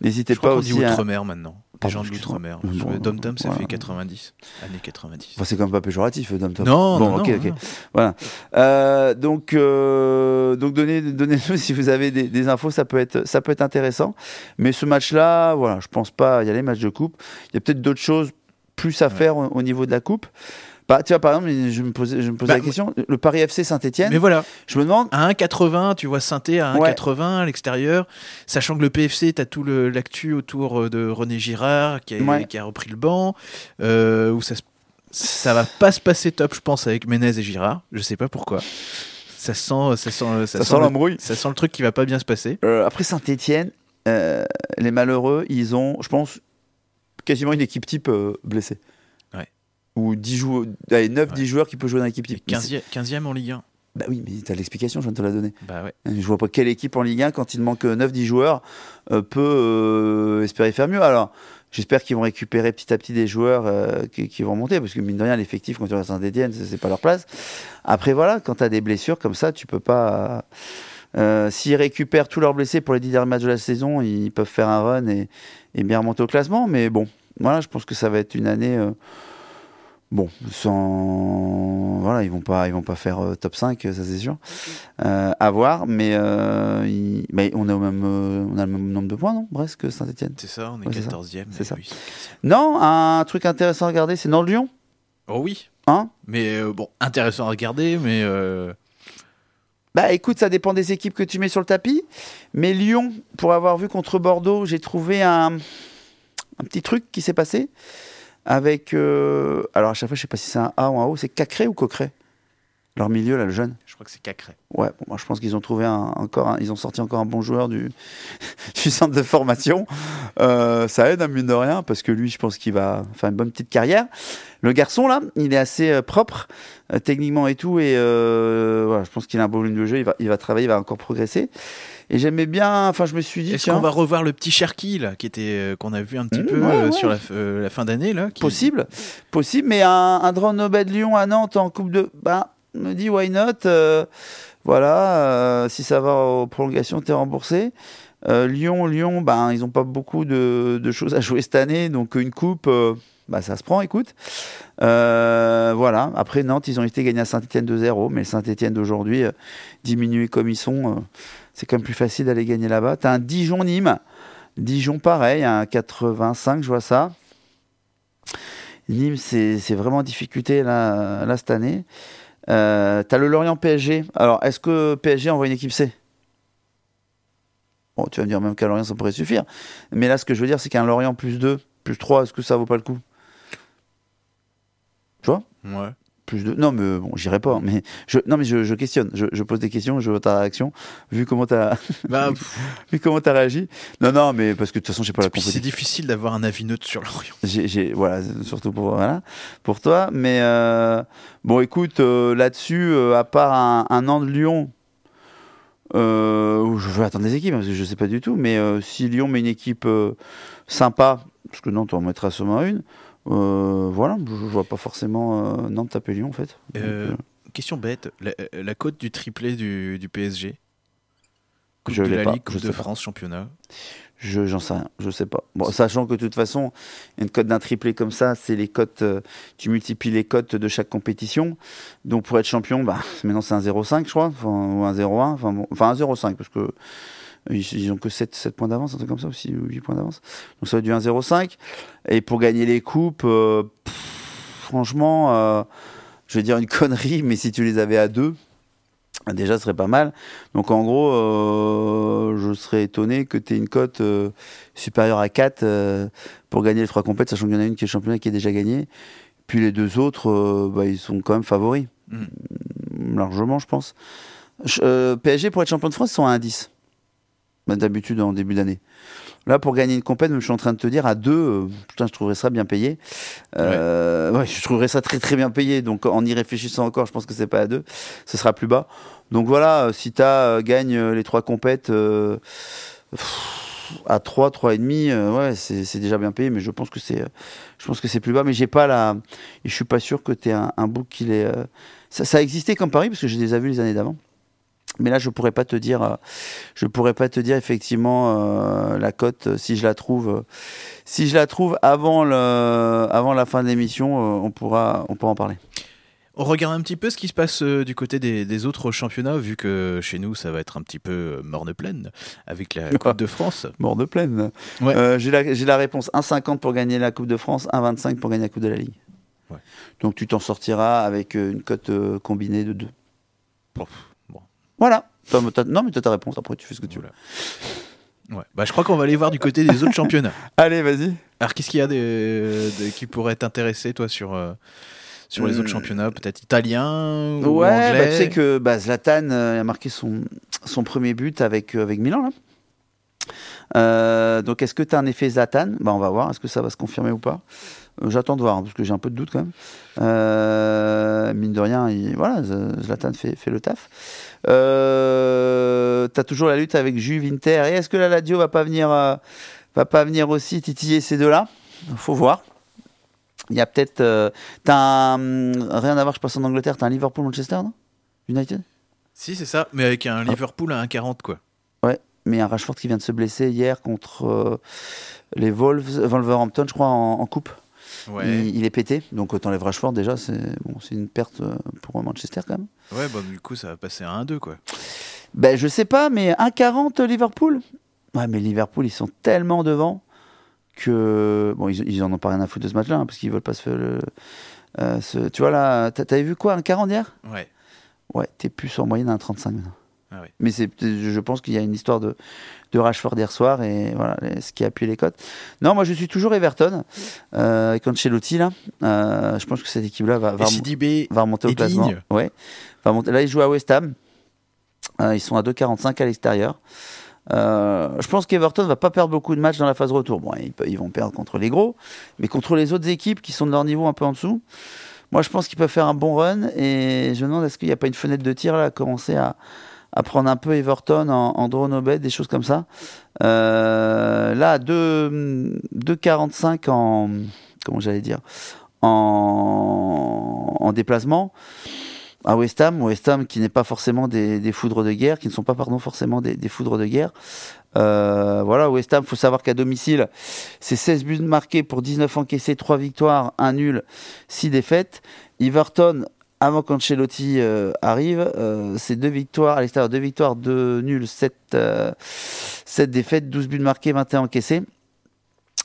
n'hésitez pas qu'on dit aussi. à- Outre-mer maintenant. Pardon, gens de l'Outre-mer. Dom Tom, ça voilà. fait 90. Années 90. Enfin, c'est quand même pas péjoratif, euh, dom-tom. Non, bon, non, ok, non, ok. non. Voilà. Euh, donc, euh, donc donnez, donnez-nous si vous avez des, des infos, ça peut être, ça peut être intéressant. Mais ce match-là, voilà, je pense pas y aller match de coupe. Il y a peut-être d'autres choses plus à Ouais. faire au, au niveau de la coupe. Bah, tu vois, par exemple, je me posais, je me posais Bah, la question. Le Paris FC Saint-Etienne. Mais voilà, Je me demande. à 1,80, tu vois Sainté à Ouais. 1,80 à l'extérieur, sachant que le PFC, t'as tout le- l'actu autour euh, de René Girard qui a, Ouais. qui a repris le banc, euh, où ça, ça va pas se passer top, je pense, avec Menez et Girard. Je sais pas pourquoi. Ça sent, ça sent, ça Ça sent sent le- l'embrouille. ça sent le truc qui va pas bien se passer. Euh, après Saint-Etienne, les malheureux, ils ont, je pense, quasiment une équipe type euh, blessée. Ou 10 joueurs, allez, 9-10 Ouais. joueurs qui peuvent jouer dans l'équipe type. Mais c'est- 15e, 15e en Ligue 1. Bah oui, mais t'as l'explication, je viens de te la donner. Bah ouais. Je vois pas quelle équipe en Ligue 1, quand il manque 9-10 joueurs, euh, peut euh, espérer faire mieux. Alors, j'espère qu'ils vont récupérer petit à petit des joueurs euh, qui, qui vont monter, parce que mine de rien, l'effectif, quand tu restes à Saint-Etienne, c'est pas leur place. Après, voilà, quand tu as des blessures comme ça, tu peux pas. euh, S'ils récupèrent tous leurs blessés pour les 10 derniers matchs de la saison, ils peuvent faire un run et, et bien remonter au classement. Mais bon, voilà, je pense que ça va être une année. Euh, Bon, sans voilà, ils vont pas, ils vont pas faire euh, top 5, ça c'est sûr. Euh, à voir, mais, euh, il- mais on est au même, euh, on a le même nombre de points, non? Brest que Saint-Etienne. C'est ça, on est Ouais, c'est ça. 14e. C'est mais ça. oui, c'est 15e. Non, un truc intéressant à regarder, c'est dans le Lyon, Oh oui. hein? Mais euh, bon, intéressant à regarder, mais euh, Bah écoute, ça dépend des équipes que tu mets sur le tapis. Mais Lyon, pour avoir vu contre Bordeaux, j'ai trouvé un, un petit truc qui s'est passé avec. euh, alors à chaque fois, je sais pas si c'est un A ou un O, c'est Cacré ou Coqueret Leur milieu, là, le jeune. je crois que c'est Cacré. Ouais, bon, moi je pense qu'ils ont trouvé un, encore, un- ils ont sorti encore un bon joueur du, du centre de formation. Euh, ça aide, à mine de rien, parce que lui, je pense qu'il va faire une bonne petite carrière. Le garçon là, il est assez euh, propre techniquement et tout, et voilà, je pense qu'il a un beau volume de jeu. Il va, il va travailler, il va encore progresser. Et j'aimais bien. Enfin, je me suis dit, Est-ce qu'on va revoir le petit Cherki là, qui était euh, qu'on a vu un petit Mmh, peu ouais, euh, ouais. sur la, euh, la fin d'année là qui- possible, possible, mais un, un drone Nobel de Lyon à Nantes en Coupe de, bah, on me dit why not. voilà, si ça va aux prolongations, t'es remboursé. Lyon, Lyon, ben ils ont pas beaucoup de, de choses à jouer cette année, donc une coupe, bah ça se prend, écoute. Euh, voilà. Après Nantes, ils ont été gagnés à Saint-Etienne 2-0, mais le Saint-Etienne d'aujourd'hui, euh, diminué comme ils sont, euh, c'est quand même plus facile d'aller gagner là-bas. T'as un Dijon-Nîmes, Dijon pareil, un 85, je vois ça. Nîmes, c'est vraiment en difficulté là, cette année. Euh, T'as le Lorient PSG. Alors, est-ce que PSG envoie une équipe C? Bon, tu vas me dire même qu'un Lorient, ça pourrait suffire. Mais là, ce que je veux dire, c'est qu'un Lorient plus 2, plus 3, est-ce que ça vaut pas le coup? Tu vois? Ouais. Plus de... Non, mais bon, j'irai pas. Mais je... Non, mais je, je questionne. Je, je pose des questions, je veux ta réaction. Vu comment t'as Bah, vu comment t'as réagi. Non, non, mais parce que de toute façon, j'ai pas la puis c'est difficile d'avoir un avis neutre sur l'Orient. J'ai, voilà, surtout pour, voilà, pour toi. Mais euh, bon, écoute, euh, là-dessus, euh, à part un, un an de Lyon, où je veux attendre des équipes, parce que je sais pas du tout, mais si Lyon met une équipe sympa, parce que Nantes en mettra seulement une, euh, voilà, je, vois pas forcément euh, Nantes taper Lyon en fait. Euh, euh, Question bête, la, la cote du triplé du, du PSG Coupe Je de l'ai la pas, Ligue, je Coupe sais de pas. France, championnat. Je, j'en sais rien, je sais pas. Bon, sachant que de toute façon, une cote d'un triplé comme ça, c'est les cotes, tu multiplies les cotes de chaque compétition. Donc pour être champion, bah, maintenant c'est un 0,5 je crois, enfin, ou un 0,1, enfin, bon, enfin un 0,5 parce que ils, ils ont que 7, 7 points d'avance, un truc comme ça aussi, ou 8 points d'avance. Donc ça va du 1,05. Et pour gagner les coupes, euh, pff, franchement, euh, je vais dire une connerie, mais si tu les avais à 2, déjà ce serait pas mal. Donc en gros, euh, je serais étonné que tu aies une cote euh, supérieure à 4 euh, pour gagner les trois compètes, sachant qu'il y en a une qui est championnat qui est déjà gagnée. Puis les deux autres, euh, bah, ils sont quand même favoris. Mm. Largement, je pense. Euh, PSG, pour être champion de France, ils sont à 1,10. Bah, d'habitude en début d'année. Là, pour gagner une compète, je suis en train de te dire, à deux, euh, putain, je trouverais ça bien payé. Euh, ouais. je trouverais ça très très bien payé. Donc, en y réfléchissant encore, je pense que c'est pas à deux, ce sera plus bas. Donc voilà, euh, si tu euh, gagnes les trois compètes à 3, 3 et demi, ouais, c'est déjà bien payé, mais je pense que c'est, je pense que c'est plus bas. Mais j'ai pas la, je suis pas sûr que tu un, book qui est. Ça, ça, a existé comme Paris parce que j'ai déjà vu les années d'avant. Mais là, je pourrais pas te dire, euh, je pourrais pas te dire effectivement euh, la cote euh, si je la trouve, si je la trouve avant le, avant la fin de l'émission, on pourra, on pourra en parler. On regarde un petit peu ce qui se passe du côté des, autres championnats, vu que chez nous, ça va être un petit peu morne pleine avec la Coupe de France. morne pleine. Ouais. j'ai, la, la, réponse 1,50 pour gagner la Coupe de France, 1,25 pour gagner la Coupe de la Ligue. Ouais. Donc tu t'en sortiras avec une cote combinée de 2. Voilà. Non, mais tu as ta réponse. Après, tu fais ce que tu veux. Ouais. Bah, je crois qu'on va aller voir du côté des autres championnats. Allez, vas-y. Alors, qu'est-ce qu'il y a qui pourrait t'intéresser, toi, sur, euh, sur les autres hmm. championnats? Peut-être italien ou Ouais, anglais? bah, tu sais que bah, Zlatan euh, a marqué son, son premier but avec, euh, avec Milan. Là. donc, est-ce que tu as un effet Zlatan? Bah, On va voir. Est-ce que ça va se confirmer ou pas? J'attends de voir, hein, parce que j'ai un peu de doute quand même. mine de rien, voilà, Zlatan fait, fait le taf. Euh, T'as toujours la lutte avec Juve Inter. Et est-ce que la Ladio va pas venir, euh, va pas venir aussi titiller ces deux-là? Faut voir. Il y a peut-être. Euh, t'as hum, rien à voir, je passe en Angleterre. T'as un Liverpool-Manchester, non? United? Si, c'est ça, mais avec un Liverpool à 1,40 quoi. Ouais, mais un Rashford qui vient de se blesser hier contre euh, les Wolves, Wolverhampton, je crois, en coupe. Il, est pété, donc autant les Rashford déjà, c'est bon, une perte euh, pour Manchester quand même. Ouais, bah, du coup ça va passer à 1-2 quoi. Ben je sais pas, mais 1-40 Liverpool Ouais, mais Liverpool ils sont tellement devant que bon ils, ils en ont pas rien à foutre de ce match-là hein, parce qu'ils veulent pas se faire le. Euh, tu vois là, t'avais vu quoi, un 40 hier? Ouais. Ouais, t'es plus en moyenne à 1,35 maintenant. Ah Mais c'est, je pense qu'il y a une histoire de, de Rashford hier soir et voilà ce qui a appuyé les cotes. Non, moi je suis toujours Everton euh, avec Ancelotti là. Euh, je pense que cette équipe-là va, va, va, remonter au classement. Ouais, va monter. Là, ils jouent à West Ham. Euh, ils sont à 2,45 à l'extérieur. je pense qu'Everton va pas perdre beaucoup de matchs dans la phase retour. Bon, ils, ils, vont perdre contre les gros, mais contre les autres équipes qui sont de leur niveau un peu en dessous. Moi, je pense qu'ils peuvent faire un bon run et je me demande est-ce qu'il n'y a pas une fenêtre de tir là à commencer à, à prendre un peu Everton en, en drone au bed, des choses comme ça. Euh, là, 2,45 en. Comment j'allais dire en, en déplacement à West Ham, West Ham qui n'est pas forcément des, foudres de guerre, qui ne sont pas pardon forcément des, des foudres de guerre. Euh, voilà, West Ham, faut savoir qu'à domicile, c'est 16 buts marqués pour 19 encaissés, 3 victoires, 1 nul, 6 défaites. Everton avant qu'Ancelotti euh, arrive, euh, c'est deux victoires à l'extérieur, deux victoires, deux nuls, sept, euh, défaites, 12 buts marqués, 21 encaissés.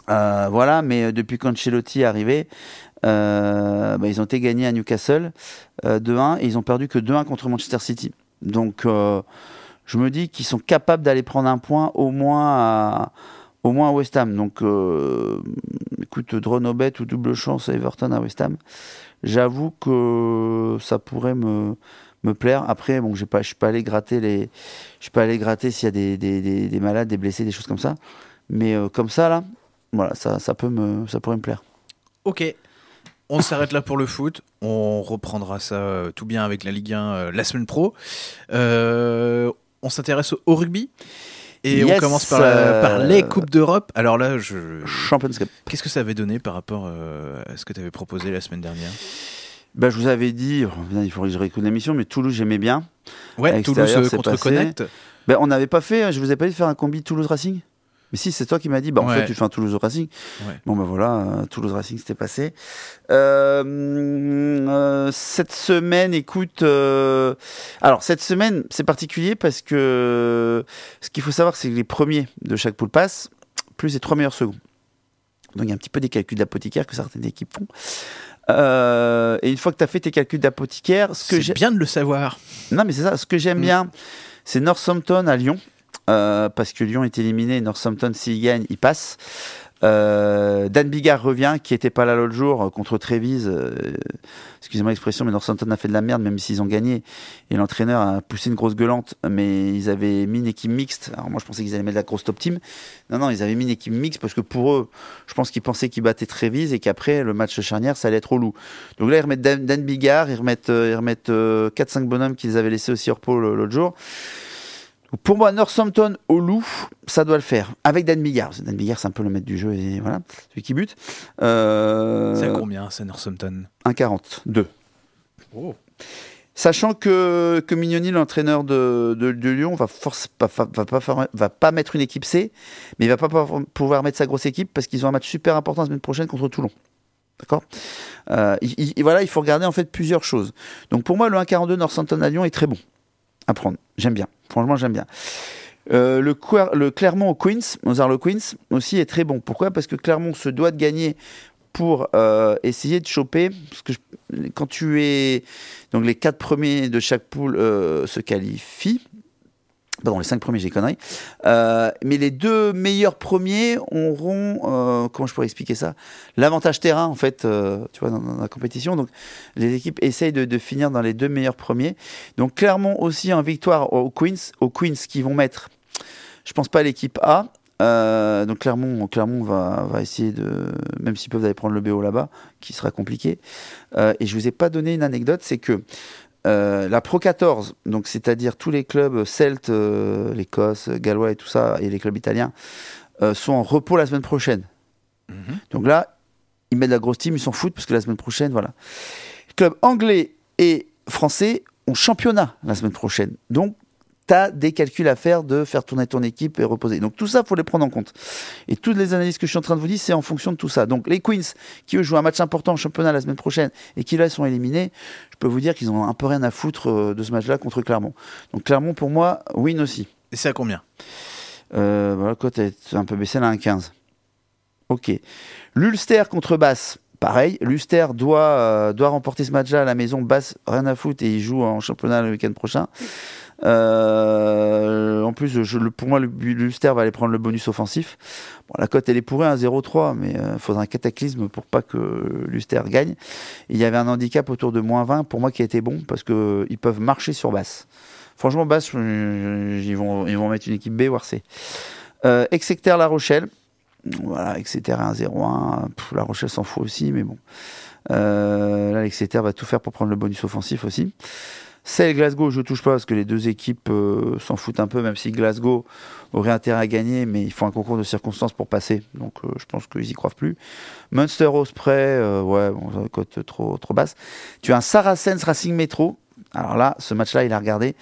voilà, mais depuis qu'Ancelotti est arrivé, bah, ils ont été gagnés à Newcastle 2-1 et ils ont perdu que 2-1 contre Manchester City. Donc je me dis qu'ils sont capables d'aller prendre un point au moins à, au moins à West Ham. Donc écoute, Dronobet ou double chance à Everton à West Ham j'avoue que ça pourrait me, me plaire. Après, bon, je ne suis pas allé gratter les, je suis pas allé gratter s'il y a des, des, des, malades, des blessés, des choses comme ça. Mais euh, comme ça là, voilà, ça, ça peut me, ça pourrait me plaire. Ok. On s'arrête là pour le foot. On reprendra ça euh, tout bien avec la Ligue 1 euh, la semaine pro. on s'intéresse au rugby? Et on commence par, par les Coupes d'Europe. Alors là, je. Champions Cup. Qu'est-ce que ça avait donné par rapport euh, à ce que tu avais proposé la semaine dernière? Bah, je vous avais dit, oh, il faudrait que je réécoute l'émission, mais Toulouse, j'aimais bien. Ouais, Toulouse euh, contre Connect. Ben, on n'avait pas fait, je vous ai pas dit de faire un combi Toulouse Racing mais si, c'est toi qui m'as dit, bah, en fait, tu fais un Toulouse Racing. Bon, ben voilà, euh, Toulouse Racing, c'était passé. Euh, euh, cette semaine, écoute. alors, cette semaine, c'est particulier parce que ce qu'il faut savoir, c'est que les premiers de chaque poule passe, plus les trois meilleurs seconds. Donc, il y a un petit peu des calculs d'apothicaire que certaines équipes font. et une fois que tu as fait tes calculs d'apothicaire, ce que bien de le savoir. Non, mais c'est ça. Ce que j'aime mm. bien, c'est Northampton à Lyon. Euh, parce que Lyon est éliminé, Northampton s'il gagne, il passe. Euh, Dan Bigard revient, qui était pas là l'autre jour euh, contre Trévise. Euh, excusez-moi l'expression, mais Northampton a fait de la merde, même s'ils ont gagné. Et l'entraîneur a poussé une grosse gueulante, mais ils avaient mis une équipe mixte. Alors moi, je pensais qu'ils allaient mettre la grosse top team. Non, non, ils avaient mis une équipe mixte parce que pour eux, je pense qu'ils pensaient qu'ils battaient Trévise et qu'après, le match charnière, ça allait être au. Donc là, ils remettent Dan, Bigard, ils remettent, ils remettent 4-5 bonhommes qu'ils avaient laissés aussi hors pôle l'autre jour. Pour moi, Northampton au loup, ça doit le faire. Avec Dan Bigard. Dan Bigard, c'est un peu le maître du jeu et voilà, celui qui bute. Euh... C'est combien, c'est Northampton? 1,42. Oh. Sachant que, que Mignoni, l'entraîneur de, de, Lyon, va, force, va, va, pas, va pas mettre une équipe C, mais il va pas pouvoir mettre sa grosse équipe parce qu'ils ont un match super important la semaine prochaine contre Toulon. D'accord? Euh, Voilà, il faut regarder en fait plusieurs choses. Donc pour moi, le 1,42 Northampton à Lyon est très bon à prendre. J'aime bien. Franchement, j'aime bien. Euh, le, le, Clermont au Queens, Mozart Queens, aussi est très bon. Pourquoi? Parce que Clermont se doit de gagner pour euh, essayer de choper. Parce que quand tu es. Donc les quatre premiers de chaque poule euh, se qualifient. Pardon, les cinq premiers, j'ai conneries. Euh, mais les deux meilleurs premiers auront, euh, comment je pourrais expliquer ça? L'avantage terrain, en fait, euh, tu vois, dans, la compétition. Donc, les équipes essayent de, finir dans les deux meilleurs premiers. Donc, clairement aussi en victoire aux Queens, aux Queens qui vont mettre, je pense pas l'équipe A. donc Clermont, Clermont va, va essayer de, même s'ils peuvent aller prendre le BO là-bas, qui sera compliqué. et je vous ai pas donné une anecdote, c'est que euh, la Pro 14, donc c'est-à-dire tous les clubs celtes, euh, l'Écosse, Gallois et tout ça, et les clubs italiens, euh, sont en repos la semaine prochaine. Mhm. Donc là, ils mettent la grosse team, ils s'en foutent parce que la semaine prochaine, voilà. Clubs anglais et français ont championnat la semaine prochaine. Donc des calculs à faire de faire tourner ton équipe et reposer. Donc tout ça, faut les prendre en compte. Et toutes les analyses que je suis en train de vous dire, c'est en fonction de tout ça. Donc les Queens, qui eux jouent un match important en championnat la semaine prochaine et qui là sont éliminés, je peux vous dire qu'ils ont un peu rien à foutre euh, de ce match-là contre Clermont. Donc Clermont, pour moi, win aussi. Et c'est à combien? Euh, voilà, cote est un peu baissée là à 1,15. Ok. L'Ulster contre Basse. Pareil, l'Ulster doit, euh, doit remporter ce match-là à la maison. Basse, rien à foutre et il joue en championnat le week-end prochain. Euh, en plus, je, pour moi, l'Ulster va aller prendre le bonus offensif. La cote, elle est pourrie à 0,3, mais il euh, faudra un cataclysme pour pas que l'Ulster gagne. il y avait un handicap autour de moins 20 pour moi qui a été bon parce qu'ils peuvent marcher sur basse. Franchement, basse, ils vont, ils vont mettre une équipe B, voire C. Euh, Exeter La Rochelle. Voilà, Exeter 1-0-1. La Rochelle s'en fout aussi, mais bon. Euh, là, Exeter va tout faire pour prendre le bonus offensif aussi. Celle Glasgow, je touche pas parce que les deux équipes euh, s'en foutent un peu, même si Glasgow aurait intérêt à gagner, mais il faut un concours de circonstances pour passer. Donc euh, je pense qu'ils y croient plus. Munster Osprey, ouais, cote trop, trop basse. Tu as un Saracens Racing Metro. Alors là, ce match-là, il a regardé.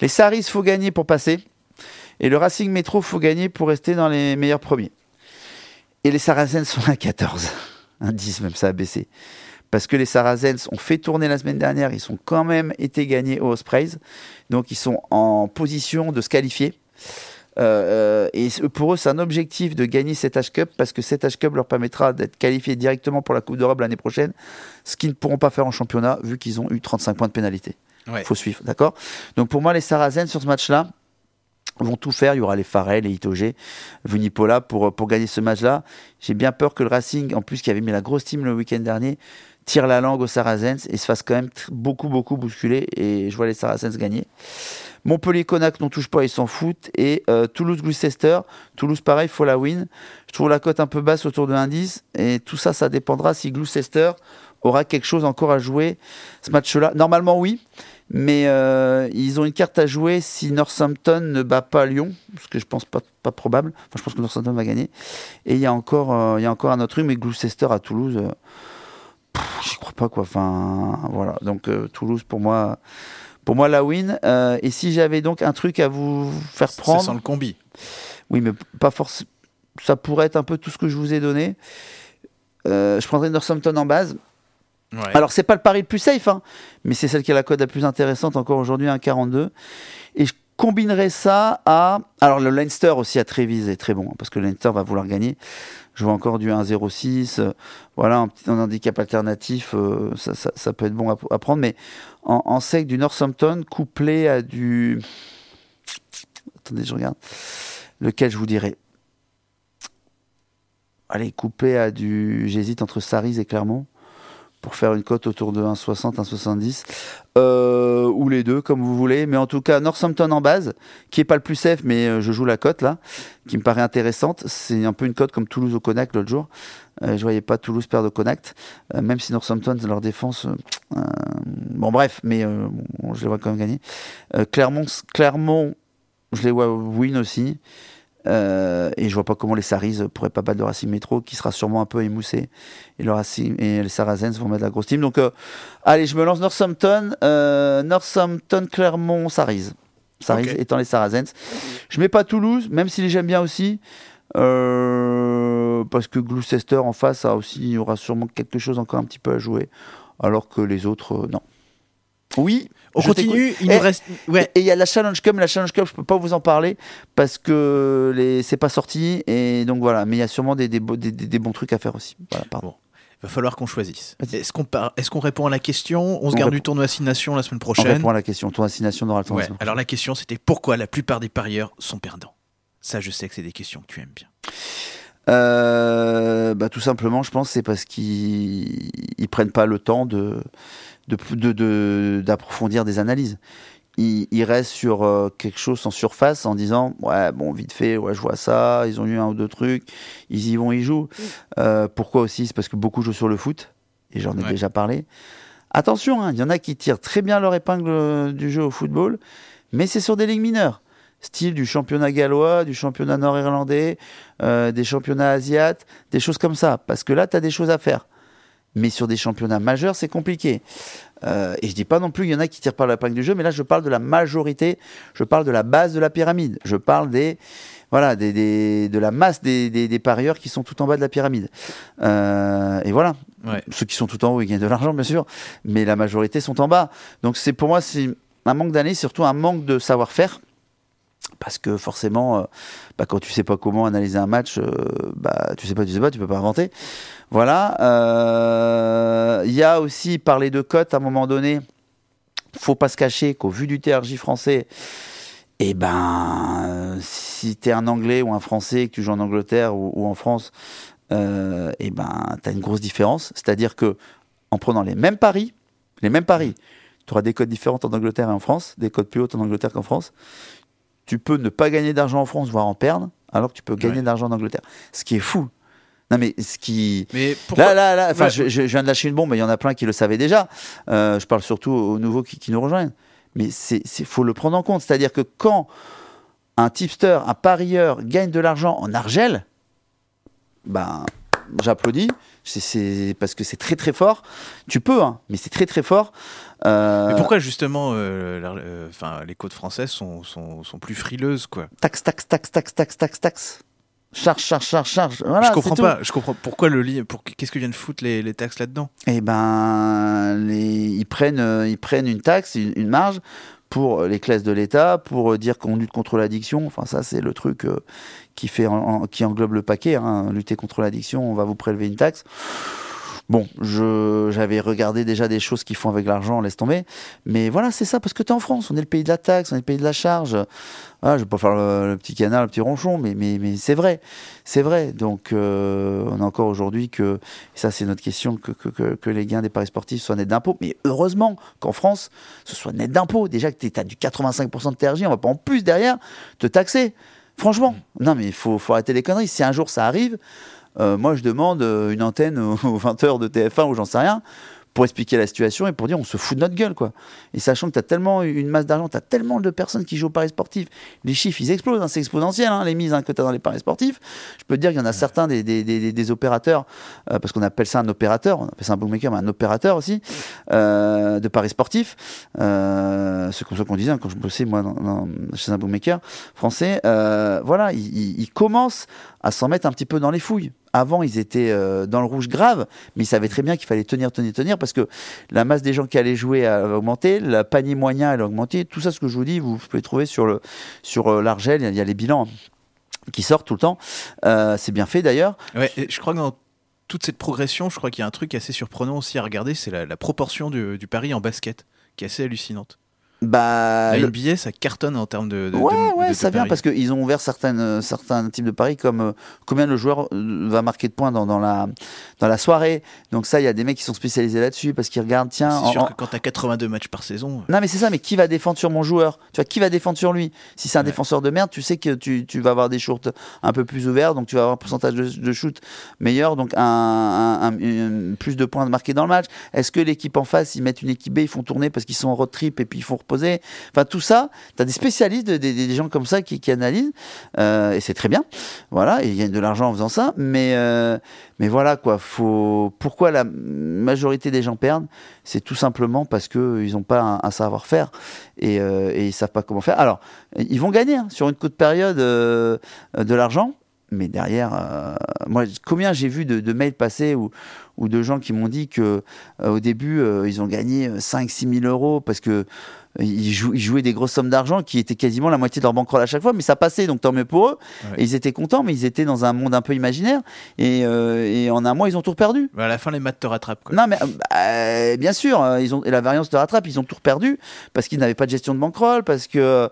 Les Saris, faut gagner pour passer. Et le Racing Metro, faut gagner pour rester dans les meilleurs premiers. Et les Saracens sont à 14. Un 10 même, ça a baissé parce que les Saracens ont fait tourner la semaine dernière, ils sont quand même été gagnés au Ospreys, donc ils sont en position de se qualifier. Euh, euh, et pour eux, c'est un objectif de gagner cette H-Cup parce que cette H-Cup leur permettra d'être qualifiés directement pour la Coupe d'Europe l'année prochaine, ce qu'ils ne pourront pas faire en championnat vu qu'ils ont eu 35 points de pénalité. Il faut suivre, d'accord? Donc pour moi, les Saracens sur ce match-là, vont tout faire. Il y aura les Farrell, les Itoge, Vunipola pour, pour gagner ce match-là. J'ai bien peur que le Racing, en plus qui avait mis la grosse team le week-end dernier, tire la langue aux Saracens et se fasse quand même beaucoup, beaucoup bousculer. Et je vois les Saracens gagner. Montpellier-Conac n'en touche pas, ils s'en foutent. Et euh, Toulouse-Gloucester, Toulouse pareil, faut la win. Je trouve la cote un peu basse autour de l'indice. Et tout ça, ça dépendra si Gloucester aura quelque chose encore à jouer ce match-là. Normalement, oui. Mais euh, ils ont une carte à jouer si Northampton ne bat pas Lyon, ce que je pense pas, pas probable. Enfin, je pense que Northampton va gagner. Et il y a encore, euh, il y a encore un autre truc, mais Gloucester à Toulouse, j'y crois pas quoi. Enfin, voilà. Donc euh, Toulouse pour moi, pour moi la win. Euh, et si j'avais donc un truc à vous faire prendre, c'est sans le combi. Oui, mais pas forcément. Ça pourrait être un peu tout ce que je vous ai donné. Euh, je prendrais Northampton en base. Alors c'est pas le pari le plus safe, hein, mais c'est celle qui a la cote la plus intéressante encore aujourd'hui, 1,42. Et je combinerais ça à. Alors le Leinster aussi à Trévise est très bon, hein, parce que le Leinster va vouloir gagner je vois encore du 1,06. Euh, voilà, un petit handicap alternatif, euh, ça, peut être bon à, prendre. Mais en, sec, du Northampton couplé à du. Attendez, je regarde. Lequel je vous dirais allez, couper à du. J'hésite entre Saris et Clermont pour faire une cote autour de 1,60, 1,70. Euh, ou les deux, comme vous voulez. Mais en tout cas, Northampton en base, qui est pas le plus safe, mais euh, je joue la cote là, qui me paraît intéressante. C'est un peu une cote comme Toulouse au Connacht l'autre jour. Euh, je voyais pas Toulouse perdre au Connacht, euh, même si Northampton, leur défense. bon, bref, mais je les vois quand même gagner. Clermont, Clermont, je les vois win aussi. Euh, et je vois pas comment les Saris pourraient pas battre le Racing Métro, qui sera sûrement un peu émoussé. Et, le Racing, et les Saracens vont mettre la grosse team. Donc, euh, allez, je me lance Northampton, euh, Northampton, Clermont, Saris. Saris étant les Saracens. Je mets pas Toulouse, même si les j'aime bien aussi. parce que Gloucester en face a aussi, il y aura sûrement quelque chose encore un petit peu à jouer. Alors que les autres, non. Oui, On je continue, il Eh, nous reste. Ouais. et il y a la Challenge Cup, mais la Challenge Cup, je peux pas vous en parler parce que les... c'est pas sorti. Et donc voilà, mais il y a sûrement des, des, beaux- des- des- des bons trucs à faire aussi. Voilà, pardon. Il va falloir qu'on choisisse. Est-ce qu'on par- répond à la question? On se On garde répond. du tournoi 6 Nations la semaine On prochaine répond à la question. Ton assignation n'aura le temps. Ouais. Alors la question c'était pourquoi la plupart des parieurs sont perdants? Ça, je sais que c'est des questions que tu aimes bien. Euh, bah, tout simplement, je pense, c'est parce qu'ils ils prennent pas le temps de de- de- de- d'approfondir des analyses. Ils, ils restent sur euh, quelque chose en surface en disant ouais bon vite fait ouais je vois ça ils ont eu un ou deux trucs ils y vont ils jouent Euh, pourquoi aussi? C'est parce que beaucoup jouent sur le foot et j'en ai Ouais. déjà parlé attention hein, il y en a qui tirent très bien leur épingle euh, du jeu au football mais c'est sur des ligues mineures style du championnat gallois du championnat nord-irlandais euh, des championnats asiates, des choses comme ça. Parce que là, tu as des choses à faire. Mais sur des championnats majeurs, c'est compliqué. Euh, et je dis pas non plus qu'il y en a qui tirent par la du jeu, mais là, je parle de la majorité. Je parle de la base de la pyramide. Je parle des. Voilà, des, des- de la masse des, des- des parieurs qui sont tout en bas de la pyramide. Euh, et voilà. Ouais. Ceux qui sont tout en haut, ils gagnent de l'argent, bien sûr. Mais la majorité sont en bas. Donc, c'est pour moi, c'est un manque d'années, surtout un manque de savoir-faire. Parce que forcément, euh, bah, quand tu sais pas comment analyser un match, euh, bah, tu sais pas, tu sais pas, tu peux pas inventer. Voilà. Euh, Il y a aussi parler de cotes à un moment donné. Faut pas se cacher qu'au vu du TRJ français, et ben, si tu es un Anglais ou un Français, que tu joues en Angleterre ou, en France, euh, et ben, tu une grosse différence. C'est-à-dire que en prenant les mêmes paris, les mêmes paris, tu auras des codes différentes en Angleterre et en France, des codes plus hautes en Angleterre qu'en France. Tu peux ne pas gagner d'argent en France, voire en perdre, alors que tu peux gagner Ouais. d'argent en Angleterre. Ce qui est fou. Non mais ce qui... Mais pourquoi Là, là, là, enfin, Ouais. je, viens de lâcher une bombe, mais il y en a plein qui le savaient déjà. Euh, je parle surtout aux nouveaux qui, qui nous rejoignent. Mais c'est- faut le prendre en compte. C'est-à-dire que quand un tipster, un parieur gagne de l'argent en argel, ben, j'applaudis. C'est, parce que c'est très très fort. Tu peux, hein, mais c'est très très fort. Euh, Mais pourquoi justement euh, la- euh, les côtes françaises sont, sont, sont plus frileuses quoi? Taxe, taxe, taxe, taxe, taxe, taxe, taxe. Charge, charge, charge, charge. Voilà, Je comprends tout. pas. Je comprends pourquoi le li- pour qu'est-ce que viennent foutre les, les taxes là-dedans? Eh ben, les- ils, prennent, euh, ils prennent une taxe, une, une marge pour les classes de l'État, pour dire qu'on lutte contre l'addiction. Enfin, ça, c'est le truc euh, qui, fait qui englobe le paquet. hein. Lutter contre l'addiction, on va vous prélever une taxe. Bon, j'avais regardé déjà des choses qu'ils font avec l'argent, laisse tomber. Mais voilà, c'est ça, parce que tu es en France, on est le pays de la taxe, on est le pays de la charge. Ah, je vais pas faire le, petit canard, le petit ronchon, mais, mais, c'est vrai. C'est vrai. Donc, euh, on a encore aujourd'hui que, et ça c'est notre question, que, que, que, les gains des paris sportifs soient nets d'impôts. Mais heureusement qu'en France, ce soit net d'impôts. Déjà que tu as du 85% de TRJ, on va pas en plus derrière te taxer. Franchement, non mais il faut, faut arrêter les conneries. Si un jour ça arrive, euh, moi je demande euh, une antenne aux 20h de TF1 ou j'en sais rien pour expliquer la situation et pour dire on se fout de notre gueule quoi. Et sachant que tu as tellement une masse d'argent, tu as tellement de personnes qui jouent au paris sportif, les chiffres ils explosent, hein, c'est exponentiel hein, les mises hein, que tu as dans les paris sportifs. Je peux te dire qu'il y en a certains des, des, des, des opérateurs, euh, parce qu'on appelle ça un opérateur, on appelle ça un bookmaker, mais un opérateur aussi, euh, de paris sportifs. Euh, c'est comme ça qu'on disait hein, quand je bossais moi dans- dans- chez un bookmaker français. Euh, voilà, ils commencent à s'en mettre un petit peu dans les fouilles. Avant, ils étaient euh, dans le rouge grave, mais ils savaient très bien qu'il fallait tenir, tenir, tenir, parce que la masse des gens qui allaient jouer a augmenté, le panier moyen a augmenté. Tout ça, ce que je vous dis, vous pouvez trouver sur le sur euh, l'Argel. Il y a- les bilans qui sortent tout le temps. Euh, c'est bien fait d'ailleurs. Je crois que dans toute cette progression, je crois qu'il y a un truc assez surprenant aussi à regarder, c'est la, proportion du pari en basket, qui est assez hallucinante. Bah, La le- NBA, ça cartonne en termes de. de- ouais, de- ouais, de- ça vient parce qu'ils ont ouvert certaines, euh, certains types de paris comme euh, combien le joueur euh, va marquer de points dans, dans, la, dans la soirée. Donc ça, il y a des mecs qui sont spécialisés là-dessus parce qu'ils regardent, tiens, C'est sûr en- que quand t'as 82 matchs par saison. non mais c'est ça, mais qui va défendre sur mon joueur? Tu vois, qui va défendre sur lui? Si c'est un Ouais. défenseur de merde, tu sais que tu, tu vas avoir des shorts un peu plus ouverts, donc tu vas avoir un pourcentage de, shoot meilleur, donc un, un- un- une- plus de points marqués dans le match. Est-ce que l'équipe en face, ils mettent une équipe B, ils font tourner parce qu'ils sont en road trip et puis ils font reposer Enfin tout ça, tu as des spécialistes, des, des- gens comme ça qui, analysent, euh, et c'est très bien. Voilà, ils gagnent de l'argent en faisant ça, mais, euh, mais voilà quoi, faut... pourquoi la majorité des gens perdent? C'est tout simplement parce qu'ils n'ont pas un, savoir-faire et, euh, et ils savent pas comment faire. Alors, ils vont gagner hein, sur une courte période euh, de l'argent, mais derrière, euh, moi, combien j'ai vu de, mails passer ou, ou de gens qui m'ont dit que euh, au début, euh, ils ont gagné 5-6 000 euros parce que euh, ils, jou- ils jouaient des grosses sommes d'argent qui étaient quasiment la moitié de leur bankroll à chaque fois, mais ça passait, donc tant mieux pour eux. Ouais. Et ils étaient contents, mais ils étaient dans un monde un peu imaginaire. Et, euh, et en un mois, ils ont tout perdu. Bah, à la fin, les maths te rattrapent. Quoi. Non, mais euh, bien sûr, euh, ils ont, et la variance de rattrape, ils ont tout perdu parce qu'ils n'avaient pas de gestion de bankroll, parce que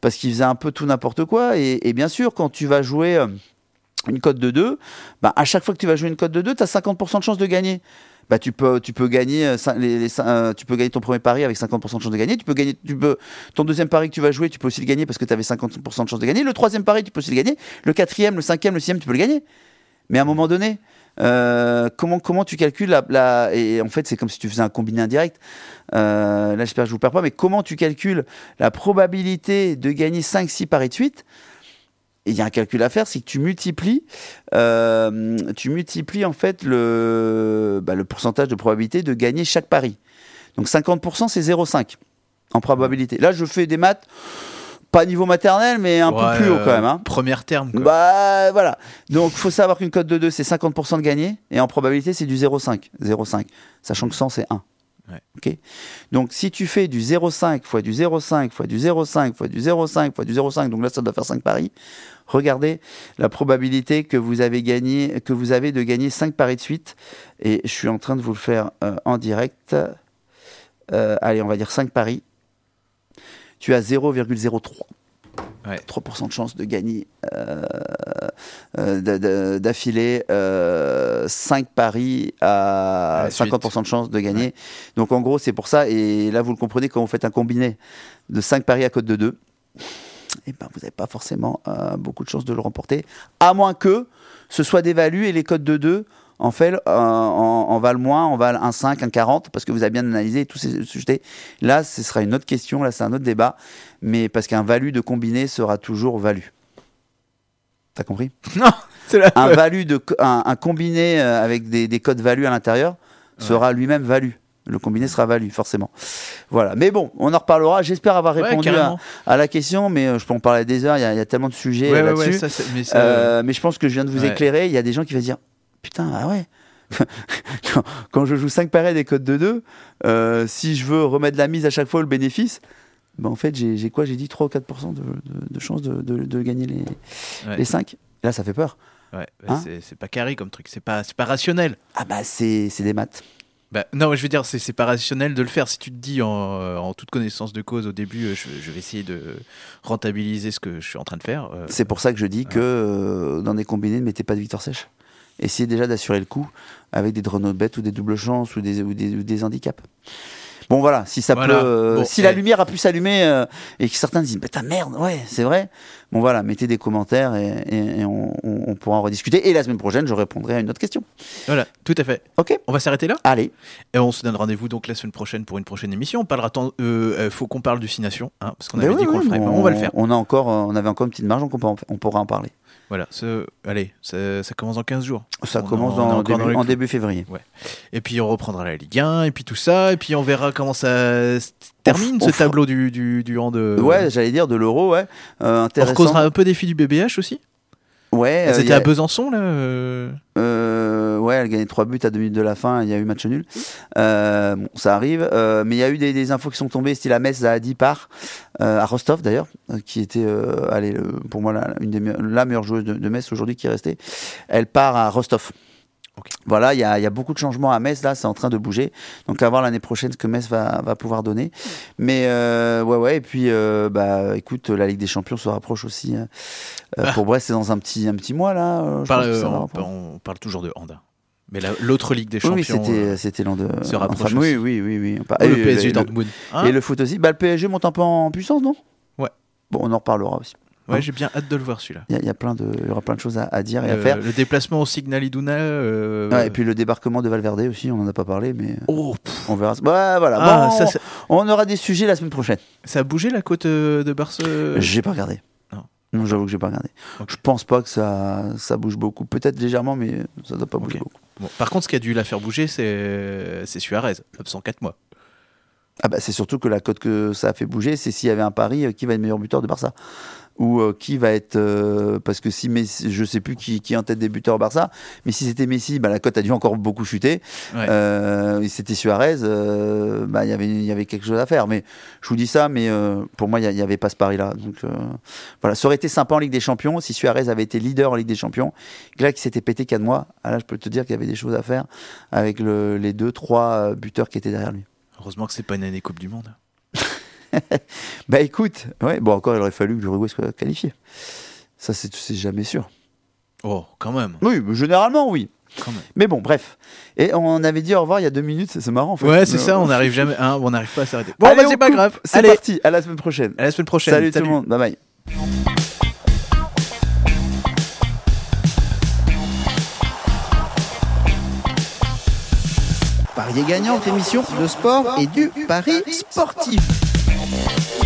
parce qu'ils faisaient un peu tout n'importe quoi. Et, et bien sûr, quand tu vas jouer une cote de 2, bah, à chaque fois que tu vas jouer une cote de 2, tu as 50% de chance de gagner. Bah, tu peux tu peux gagner euh, euh, tu peux gagner ton premier pari avec 50% de chance de gagner. Tu peux gagner tu peux ton deuxième pari que tu vas jouer tu peux aussi le gagner parce que tu avais 50% de chance de gagner. Le troisième pari tu peux aussi le gagner. Le quatrième le cinquième le sixième tu peux le gagner. Mais à un moment donné euh, comment, comment tu calcules la, la- et en fait c'est comme si tu faisais un combiné indirect. Euh, là j'espère que je vous perds pas mais comment tu calcules la probabilité de gagner 5-6 paris de suite et il y a un calcul à faire c'est que tu multiplies euh, tu multiplies en fait le, bah, le pourcentage de probabilité de gagner chaque pari donc 50% c'est 0,5 en probabilité là je fais des maths pas niveau maternel mais un Ouais, peu plus haut quand même hein. Première terme. Quoi. Bah voilà. Donc faut savoir qu'une cote de 2 c'est 50% de gagner et en probabilité c'est du 0,5. 0,5. Sachant que 100 c'est 1. Donc si tu fais du 0,5 fois du 0,5 fois du 0,5 fois du 0,5 fois du 0,5, donc là ça doit faire 5 paris. Regardez la probabilité que vous avez gagné, que vous avez de gagner 5 paris de suite. Et je suis en train de vous le faire euh, en direct. Euh, allez, on va dire 5 paris. Tu as 0,03. Ouais. 3% de chance de gagner euh, euh, d- d- d'affilée euh, 5 paris à À la suite. 50% de chance de gagner. Donc en gros, c'est pour ça. Et là, vous le comprenez, quand vous faites un combiné de 5 paris à cote de 2, eh ben, vous n'avez pas forcément beaucoup de chances de le remporter. À moins que ce soit des values et les cotes de 2 en fait, euh, en, en valent moins, en valent 1,5, 1,40, parce que vous avez bien analysé tous ces sujets. Là, ce sera une autre question, là, c'est un autre débat, mais parce qu'un value de combiné sera toujours value. T'as compris? Non, un value de un, un combiné euh, avec des, des codes value à l'intérieur sera lui-même value. Le combiné sera value, forcément. Voilà. Mais bon, on en reparlera. J'espère avoir Ouais, répondu à, la question, mais euh, je peux en parler des heures. Il y, a- il y a tellement de sujets Ouais, euh, là-dessus. ouais, mais Euh, mais je pense que je viens de vous éclairer. Il y a des gens qui vont dire Putain, ah ouais. quand, quand je joue 5 pareils des codes de 2, euh, si je veux remettre la mise à chaque fois le bénéfice, ben en fait, j'ai quoi? J'ai dit 3 ou 4% de, de, de chance de, gagner les, ouais, les 5. Là, ça fait peur. ouais, Hein? c'est- pas carré comme truc, c'est pas, pas rationnel. Ah bah, c'est des maths. Bah, non, je veux dire, c'est pas rationnel de le faire. Si tu te dis en, en toute connaissance de cause au début, euh, je, je vais essayer de rentabiliser ce que je suis en train de faire. euh, C'est pour ça que je dis que euh, dans des combinés, ne mettez pas de victoire sèche. Essayez déjà d'assurer le coup avec des no bet ou des doubles chances ou des, ou des, ou des handicaps. Bon voilà, si ça Voilà. peut, euh, Bon, si la eh. lumière a pu s'allumer euh, et que certains disent putain merde, ouais, c'est vrai. Bon voilà, mettez des commentaires et, et- et on, on- on pourra en rediscuter. Et la semaine prochaine, je répondrai à une autre question. Voilà, tout à fait. Ok, On va s'arrêter là? Allez. et on se donne rendez-vous donc la semaine prochaine pour une prochaine émission. On parlera tant, euh, euh, faut qu'on parle du Six Nations, hein, parce qu'on Ben avait oui, dit qu'on oui, le ferait. on va le faire. On a encore, on avait encore une petite marge, donc on, peut en- on pourra en parler. Voilà, ce- allez, ça, ça commence dans 15 jours. Ça On commence en- on début- en février. Et puis on reprendra la Ligue 1, et puis tout ça, et puis on verra comment ça se termine on ce tableau du, du, du hand. euh, Ouais, j'allais dire de l'euro, ouais. Euh, on intéressant. recausera un peu des filles du BBH aussi? Ouais, euh, C'était y a- à Besançon là. euh, Euh, ouais, elle gagnait 3 buts à 2 minutes de la fin, il y a eu match nul. Euh, bon, ça arrive. Euh, mais il y a eu des, des infos qui sont tombées, style à Metz à 10 parts, euh, à Rostov d'ailleurs, euh, qui était, euh, allez, le- pour moi, la, une des la meilleure joueuse de, de Metz aujourd'hui qui est restée. Elle part à Rostov. Voilà, il y a, il y a beaucoup de changements à Metz, là, c'est en train de bouger. Donc à voir l'année prochaine ce que Metz va, va pouvoir donner. Mais euh, ouais, ouais, et puis euh, bah écoute, la Ligue des Champions se rapproche aussi. euh, euh, Ah. Pour Brest, c'est dans un petit, un petit mois là. On je parle, pense va on, toujours de hand. hein. Mais la- l'autre Ligue des Oui, oui, Champions. c'était, l'an de. se rapproche oui, oui, oui, oui. oh, le Et PSG le- Dortmund. Hein Et le foot aussi. Bah, le PSG monte un peu en puissance, non? Ouais. Bon, on en reparlera aussi. Ouais, j'ai bien hâte de le voir celui-là. Il y, a- il y a plein de, il y aura plein de choses à, à dire et à Le, faire. le déplacement au Signal Iduna. euh, et puis le débarquement de Valverde aussi, on en a pas parlé, mais Oh, pff. on verra. Ouais, voilà. Ah, Bon, ça, ça, on aura des sujets la semaine prochaine. ça a bougé la côte euh, de Barce J'ai pas regardé. Non. Non, j'avoue que j'ai pas regardé. Ok. Je pense pas que ça, ça bouge beaucoup. Peut-être légèrement, mais ça doit pas bouger beaucoup. Bon, Par contre, ce qui a dû la faire bouger, c'est Suarez, absent 4 mois. Ah bah c'est surtout que la cote que ça a fait bouger, c'est s'il y avait un pari euh, qui va être meilleur buteur de Barça ou euh, qui va être euh, parce que si Messi, je sais plus qui, qui est en tête des buteurs au Barça, mais si c'était Messi, bah, la cote a dû encore beaucoup chuter. Ouais. Euh, c'était Suarez, euh, bah il y avait il y avait quelque chose à faire. Mais je vous dis ça, mais euh, pour moi il y a- il y, avait pas ce pari là. Donc euh, voilà, ça aurait été sympa en Ligue des Champions si Suarez avait été leader en Ligue des Champions. Là qui s'était pété 4 mois, ah, là je peux te dire qu'il y avait des choses à faire avec le- les deux trois buteurs qui étaient derrière lui. Heureusement que c'est pas une année Coupe du Monde. Bah écoute, ouais, bon encore il aurait fallu que l'Uruguay soit qualifié. Ça c'est jamais sûr. Oh, quand même. Oui, généralement oui. Mais bon, bref. Et on avait dit au revoir il y a deux minutes, c'est marrant en fait. Ouais, c'est Mais, ça, euh, on n'arrive jamais, hein, on n'arrive pas à s'arrêter. Bon, Allez, bah, c'est pas coupe. grave. C'est parti, à la semaine prochaine. à la semaine prochaine. Salut, tout le monde, bye bye. Parier gagnant, émission de sport et du pari sportif. Yeah.